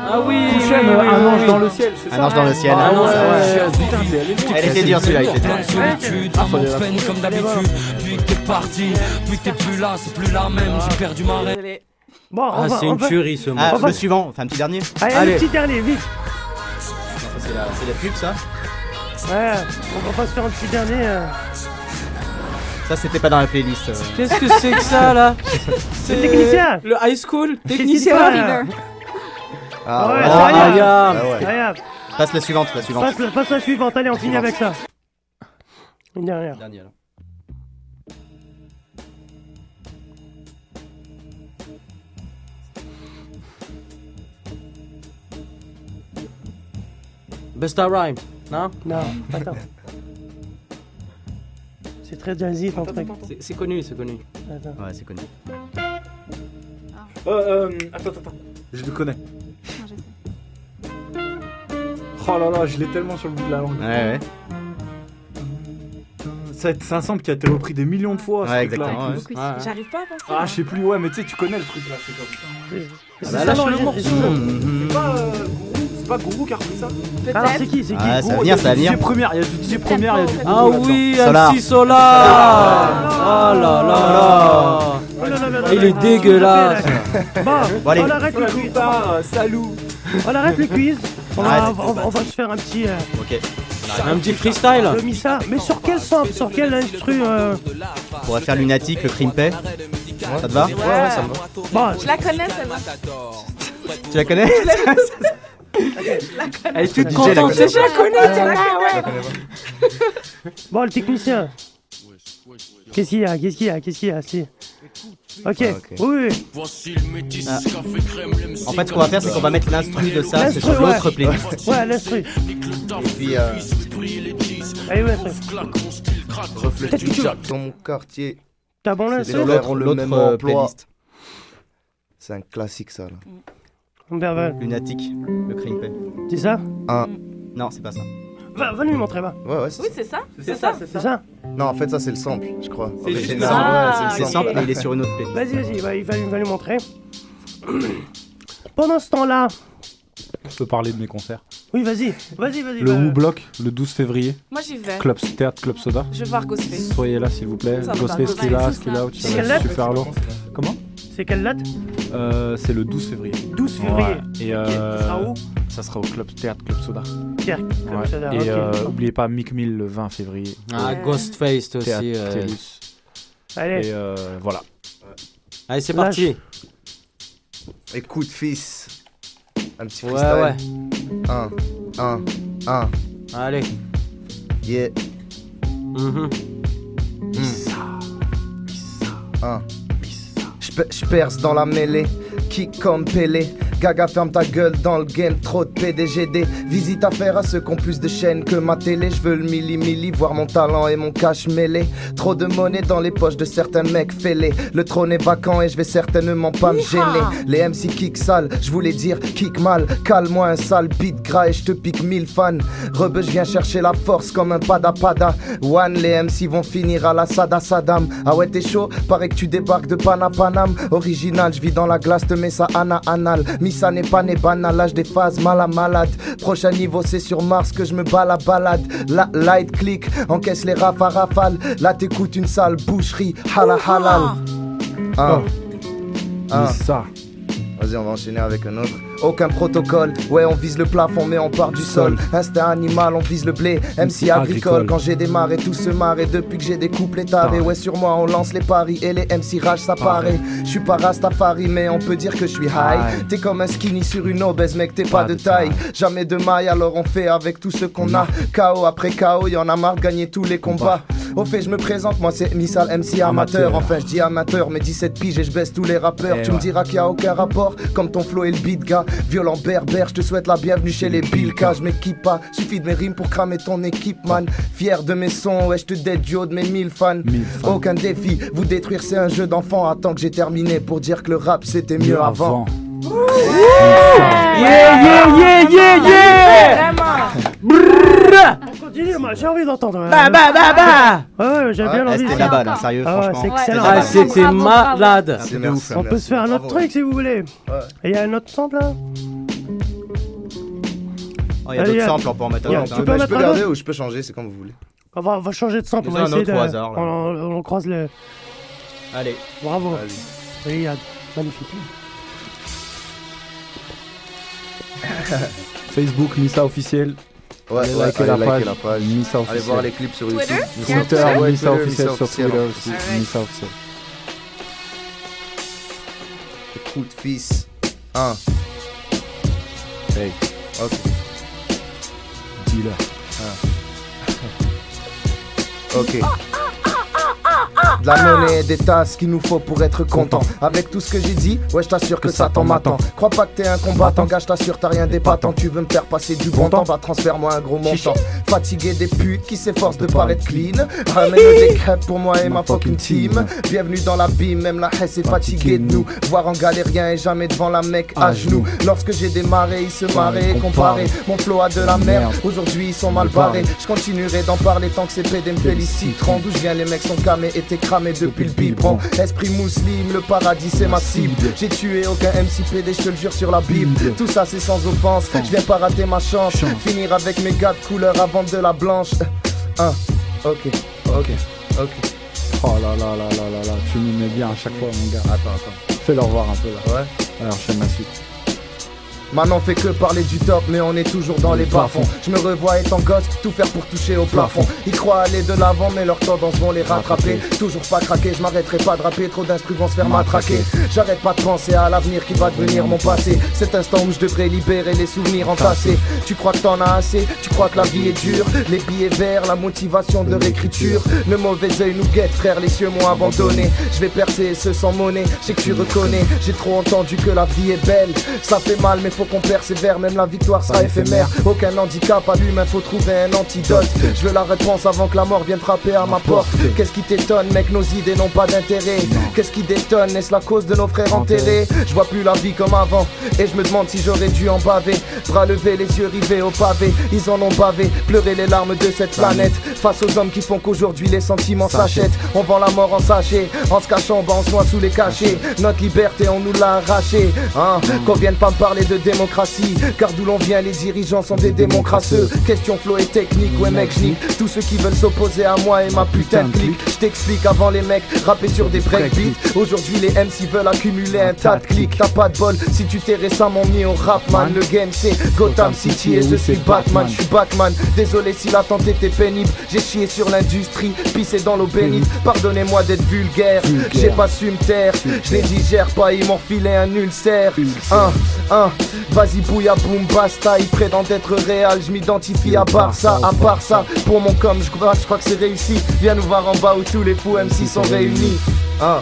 Ah oui, euh, oui, un ange dans le ciel, c'est Un ça ange dans le ciel. Ah non, Ouais. c'est- Putain, c'est- elle était dure celui-là, il était dur. solitude, Ah, peine comme d'habitude. Que t'es parti, que t'es plus là, c'est plus la même. J'ai perdu ma rêve. Désolé. Bon, on Ah, va, c'est une tuerie ce Ah, mot. va- le suivant, enfin un petit dernier. Allez, Allez. un petit dernier, vite. C'est la, c'est la pub ça. Ouais, on va pas se faire un petit dernier. euh. Ça, c'était pas dans la playlist. euh. Qu'est-ce que c'est que ça là C'est technicien. Le high school Technicien Ah, ouais, ouais. c'est Ah, Ayam. Ayam. Ah ouais. Passe la suivante, la suivante. Passe, passe la suivante, allez, on finit avec ça. Une dernière. Dernier, alors. Busta Rhymes, non? Non, attends. C'est très jazzy ton truc. C'est- C'est connu, c'est connu. Attends. Ouais, c'est connu. Euh, euh, attends, attends, attends. Je le connais. Oh là là, je l'ai tellement sur le bout de la langue. Ouais, ouais. C'est c'est un sample qui a été repris des millions de fois. ce Ouais, exactement. J'arrive pas à penser. Ah, je sais plus, ouais, mais tu sais, tu connais le truc là, c'est comme. C'est Ah bah, ça, le morceau. C'est pas euh, Gourou, c'est pas Gourou qui a repris ça Alors c'est qui C'est qui Ah, ça va venir, il y a ça va du venir. Il y a du DJ Première, il y a du Ah oui. MC Solar Oh là là Oh là Il est dégueulasse Bon, on arrête le quiz. Salut On arrête le quiz. On va, on on va se faire un petit euh, Ok. Un petit freestyle. Mais sur quel sample Sur quel instru euh, On pourrait faire Lunatic, le Crimpé. Ça te va Ouais, ouais, ça me va. Bon, Je la connais, celle-là. Tu la connais Elle est toute contente, je la connais celle-là, ouais bon, le technicien. Qu'est-ce qu'il y a? Qu'est-ce qu'il y a? Qu'est-ce qu'il y a? Si. Ok. Ah. Oui, oui. Ah. En fait, ce qu'on va faire, c'est qu'on va mettre l'instru de ça, c'est L'instru, sur ouais. l'autre playlist. Ouais, l'instru. Et puis, euh, Allez, ouais, l'instru. refléter dans mon quartier. T'as bon C'est l'instru L'autre ont le l'autre, même euh, emploi. playlist. C'est un classique, ça, là. Lunatic, le Crimpé. C'est ça? Un. Non, c'est pas ça. Va, va lui montrer, va. Ouais, ouais, c'est Oui, c'est ça. C'est ça, c'est ça. Non, en fait, ça, c'est le sample, je crois. C'est juste Original. ça. Ouais, c'est Ah, le ok. sample. Et il est sur une autre playlist. Vas-y, vas-y, va, il va, il va lui montrer. Pendant ce temps-là, Je peux parler de mes concerts. oui, vas-y, vas-y, vas-y. Le va. Block, le 12 février. Moi, j'y vais. Club Théâtre, Club Soda. Je vais voir Ghostface. Soyez là, s'il vous plaît. Ça va, Ghostface qui est là, Ghostface. qui est là, qui C'est est quelle date super lourd. Comment? C'est quelle date? Euh, C'est le 12 février. 12 février. Ouais. Et euh, Ça sera où? Ça sera au Club Théâtre, Club Soda. Théâtre, Club Ouais. Soda, Et ok. euh, oubliez pas Mick Mill le 20 février. Ah, Ghostface aussi, Théâtre euh. Télus. Allez. Et euh, voilà. Allez, c'est parti. Écoute, fils. Un petit Ouais, freestyle. ouais. Un, un, un. Allez. Yeah. Mhm. Un. Je perce dans la mêlée, kick comme Pelé. Gaga, ferme ta gueule dans le game, trop de PDGD. Visite à faire à ceux qui ont plus de chaînes que ma télé. Je veux le milli-milli, voir mon talent et mon cash mêlé. Trop de monnaie dans les poches de certains mecs fêlés. Le trône est vacant et je vais certainement pas me gêner. Les MC kick sale, je voulais dire kick mal. Cale-moi un sale beat gras et je te pique mille fans. Rebeu, je viens chercher la force comme un pada pada. One, les MC vont finir à la Sada Saddam. Ah ouais, t'es chaud, paraît que tu débarques de Panapanam. Original, je vis dans la glace, te mets ça ana anal. Mi ça n'est pas né banal, l'âge des phases, mal à malade. Prochain niveau, c'est sur Mars que je me bats la balade. La light click, encaisse les rafales à rafale. Là, t'écoutes une sale boucherie, hala halal. Un. Un. ça. Vas-y, on va enchaîner avec un autre. Aucun protocole, ouais, on vise le plafond, mais on part du sol. Instinct animal, on vise le blé. MC agricole, quand j'ai démarré, tout se marre. Et depuis que j'ai des couples tarés, ouais, sur moi, on lance les paris. Et les MC rage, ça paraît. Je suis pas Rastafari, mais on peut dire que je suis high. T'es comme un skinny sur une obèse, mec, t'es pas de taille. Jamais de maille, alors on fait avec tout ce qu'on a. KO après KO, y en a marre de gagner tous les combats. Au fait, je me présente, moi c'est Missal MC amateur. Enfin, je dis amateur, mais 17 piges et je baisse tous les rappeurs. Eh tu me diras qu'il y a aucun rapport, comme ton flow et le beat, gars. Violent berbère, je te souhaite la bienvenue chez les Bilka. Je m'équipe pas, suffit de mes rimes pour cramer ton équipe, man. Fier de mes sons, ouais, je te dead du haut de mes 1000 fans. Aucun défi, vous détruire c'est un jeu d'enfant. Attends que j'ai terminé pour dire que le rap c'était mieux avant. Yeah, yeah, yeah, yeah, yeah Vraiment On continue, moi, j'ai envie d'entendre. euh, Bah, bah, bah, bah Ouais, ouais, j'ai bien ouais, envie. c'était la balle, hein, sérieux, Ah franchement. c'est excellent. Ah, c'était malade. C'est de ouf, On peut se faire un autre truc si vous voulez. Et il y a un autre sample là Oh, Il y a Allez, d'autres samples, on peut en mettre un tu autre. peux en je mettre peux un garder autre ou je peux changer, c'est comme vous voulez. on va, on va changer de sample, on va un essayer autre de... au hasard, là. on, on- on croise le... Allez. Bravo. Yad. Magnifique. Facebook, Missa officiel. Ouais, allez ouais, liker allez la, liker page. la page. Missa Allez officiel. voir les clips sur YouTube. Twitter Missa Twitter, officiel, ouais, Missa Twitter, officiel sur Twitter aussi. Missa officiel. Écoute, fils. Un. Hey, Ok. dealer. Ok. De la monnaie et des tasses qu'il nous faut pour être content. Avec tout ce que j'ai dit, ouais, je t'assure que, ça t'en m'attend. Crois pas que t'es un combattant, gars, je t'assure, t'as rien d'épatant. Tu veux me faire passer du bon temps, bah transfère-moi un gros montant. Fatigué des putes qui s'efforcent de paraître clean. Ramène des crêpes pour moi et ma fucking team. Bienvenue dans la bime, même la haine est fatiguée de nous. Voir en galérien et jamais devant la mec à genoux. Lorsque j'ai démarré, ils se marraient et comparaient. Mon flow a de la merde, aujourd'hui ils sont mal barrés. Je continuerai d'en parler tant que ces PD me féliciteront. D'où je viens, les mecs sont camés et t'es cramé depuis le biberon. Esprit musulman, le paradis c'est ma cible. J'ai tué aucun MC PD, je te le jure sur la Bible. Tout ça c'est sans offense, je viens pas rater ma chance. Finir avec mes gars de couleur avant de la blanche. Un, ok, ok, ok. Oh là là là là là là, tu me mets bien à chaque fois, mon gars. Attends, attends. Fais-le revoir un peu là. Ouais. Alors, enchaîne la suite. Maintenant fait que parler du top mais on est toujours dans les bas-fonds Je me revois étant gosse, tout faire pour toucher au plafond. Ils croient aller de l'avant mais leurs tendances vont les rattraper. Toujours pas craquer, je m'arrêterai pas de rapper. Trop d'instruments vont se faire matraquer. J'arrête pas de penser à l'avenir qui va devenir mon passé. Cet instant où je devrais libérer les souvenirs entassés. Tu crois que t'en as assez, tu crois que la vie est dure? Les billets verts, la motivation de réécriture. Le mauvais œil nous guette frère, les cieux m'ont abandonné. Je vais percer ce sans monnaie, je sais que tu reconnais. J'ai trop entendu que la vie est belle. Ça fait mal mais faut qu'on persévère, même la victoire sera éphémère. Aucun handicap à l'humain, faut trouver un antidote. Je veux la réponse avant que la mort vienne frapper à ma porte. Qu'est-ce qui t'étonne, mec, nos idées n'ont pas d'intérêt. Qu'est-ce qui détonne, est-ce la cause de nos frères enterrés? Je vois plus la vie comme avant, et je me demande si j'aurais dû en baver. Bras levés, les yeux rivés au pavé, ils en ont bavé, pleurer les larmes de cette planète. Face aux hommes qui font qu'aujourd'hui les sentiments s'achètent. On vend la mort en sachet, en se cachant, bah on se noie sous les cachets. Notre liberté, on nous l'a arrachée. Hein Qu'on vienne pas me parler de démocratie, car d'où l'on vient, les dirigeants sont des démons crasseux. Question flow et technique, ouais mec, je nique tous ceux qui veulent s'opposer à moi et ma putain de clique. Je t'explique avant les mecs, rapper sur des breakbeats. Aujourd'hui, les MC veulent accumuler un tas de clics. T'as pas de bol si tu t'es récemment mis au rap, man. Le game c'est Gotham City et je suis Batman, je suis Batman. Désolé si l'attente était pénible, j'ai chié sur l'industrie, pissé dans l'eau bénite. Pardonnez-moi d'être vulgaire, j'ai pas su me taire. Je les digère pas, ils m'ont filé un ulcère. Un, un, vas-y bouilla boum basta, il prétend être réel, je m'identifie à Barça, à part ça. Pour mon com, je crois, je crois que c'est réussi. Viens nous voir en bas où tous les fous MC sont réunis. Un.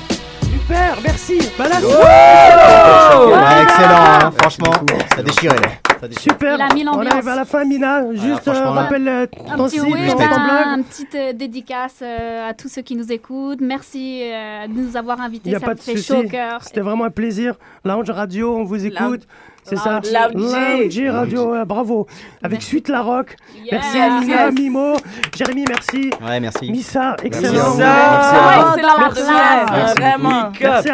Super, merci. Bah là, Ouais, excellent, hein, franchement, ça déchirait là. Ça déchirait. Super. Il a mis On arrive à la fin, Mina. Juste euh, franchement, là. rappelle euh, Un ton petit, site, oui, ton ben, blog. un petite euh, dédicace euh, à tous ceux qui nous écoutent. Merci euh, de nous avoir invités. Il n'y a ça pas me de fait souci. chaud au cœur. C'était vraiment un plaisir. Lounge Radio, on vous écoute. C'est ça. Lounge. Radio, ouais, bravo. Avec Suite La Rock. Merci à. Mimo. Jérémy, merci. Ouais, merci. Missa, Merci. excellent. Missa. Excellent, Merci. Merci. Vraiment. Merci à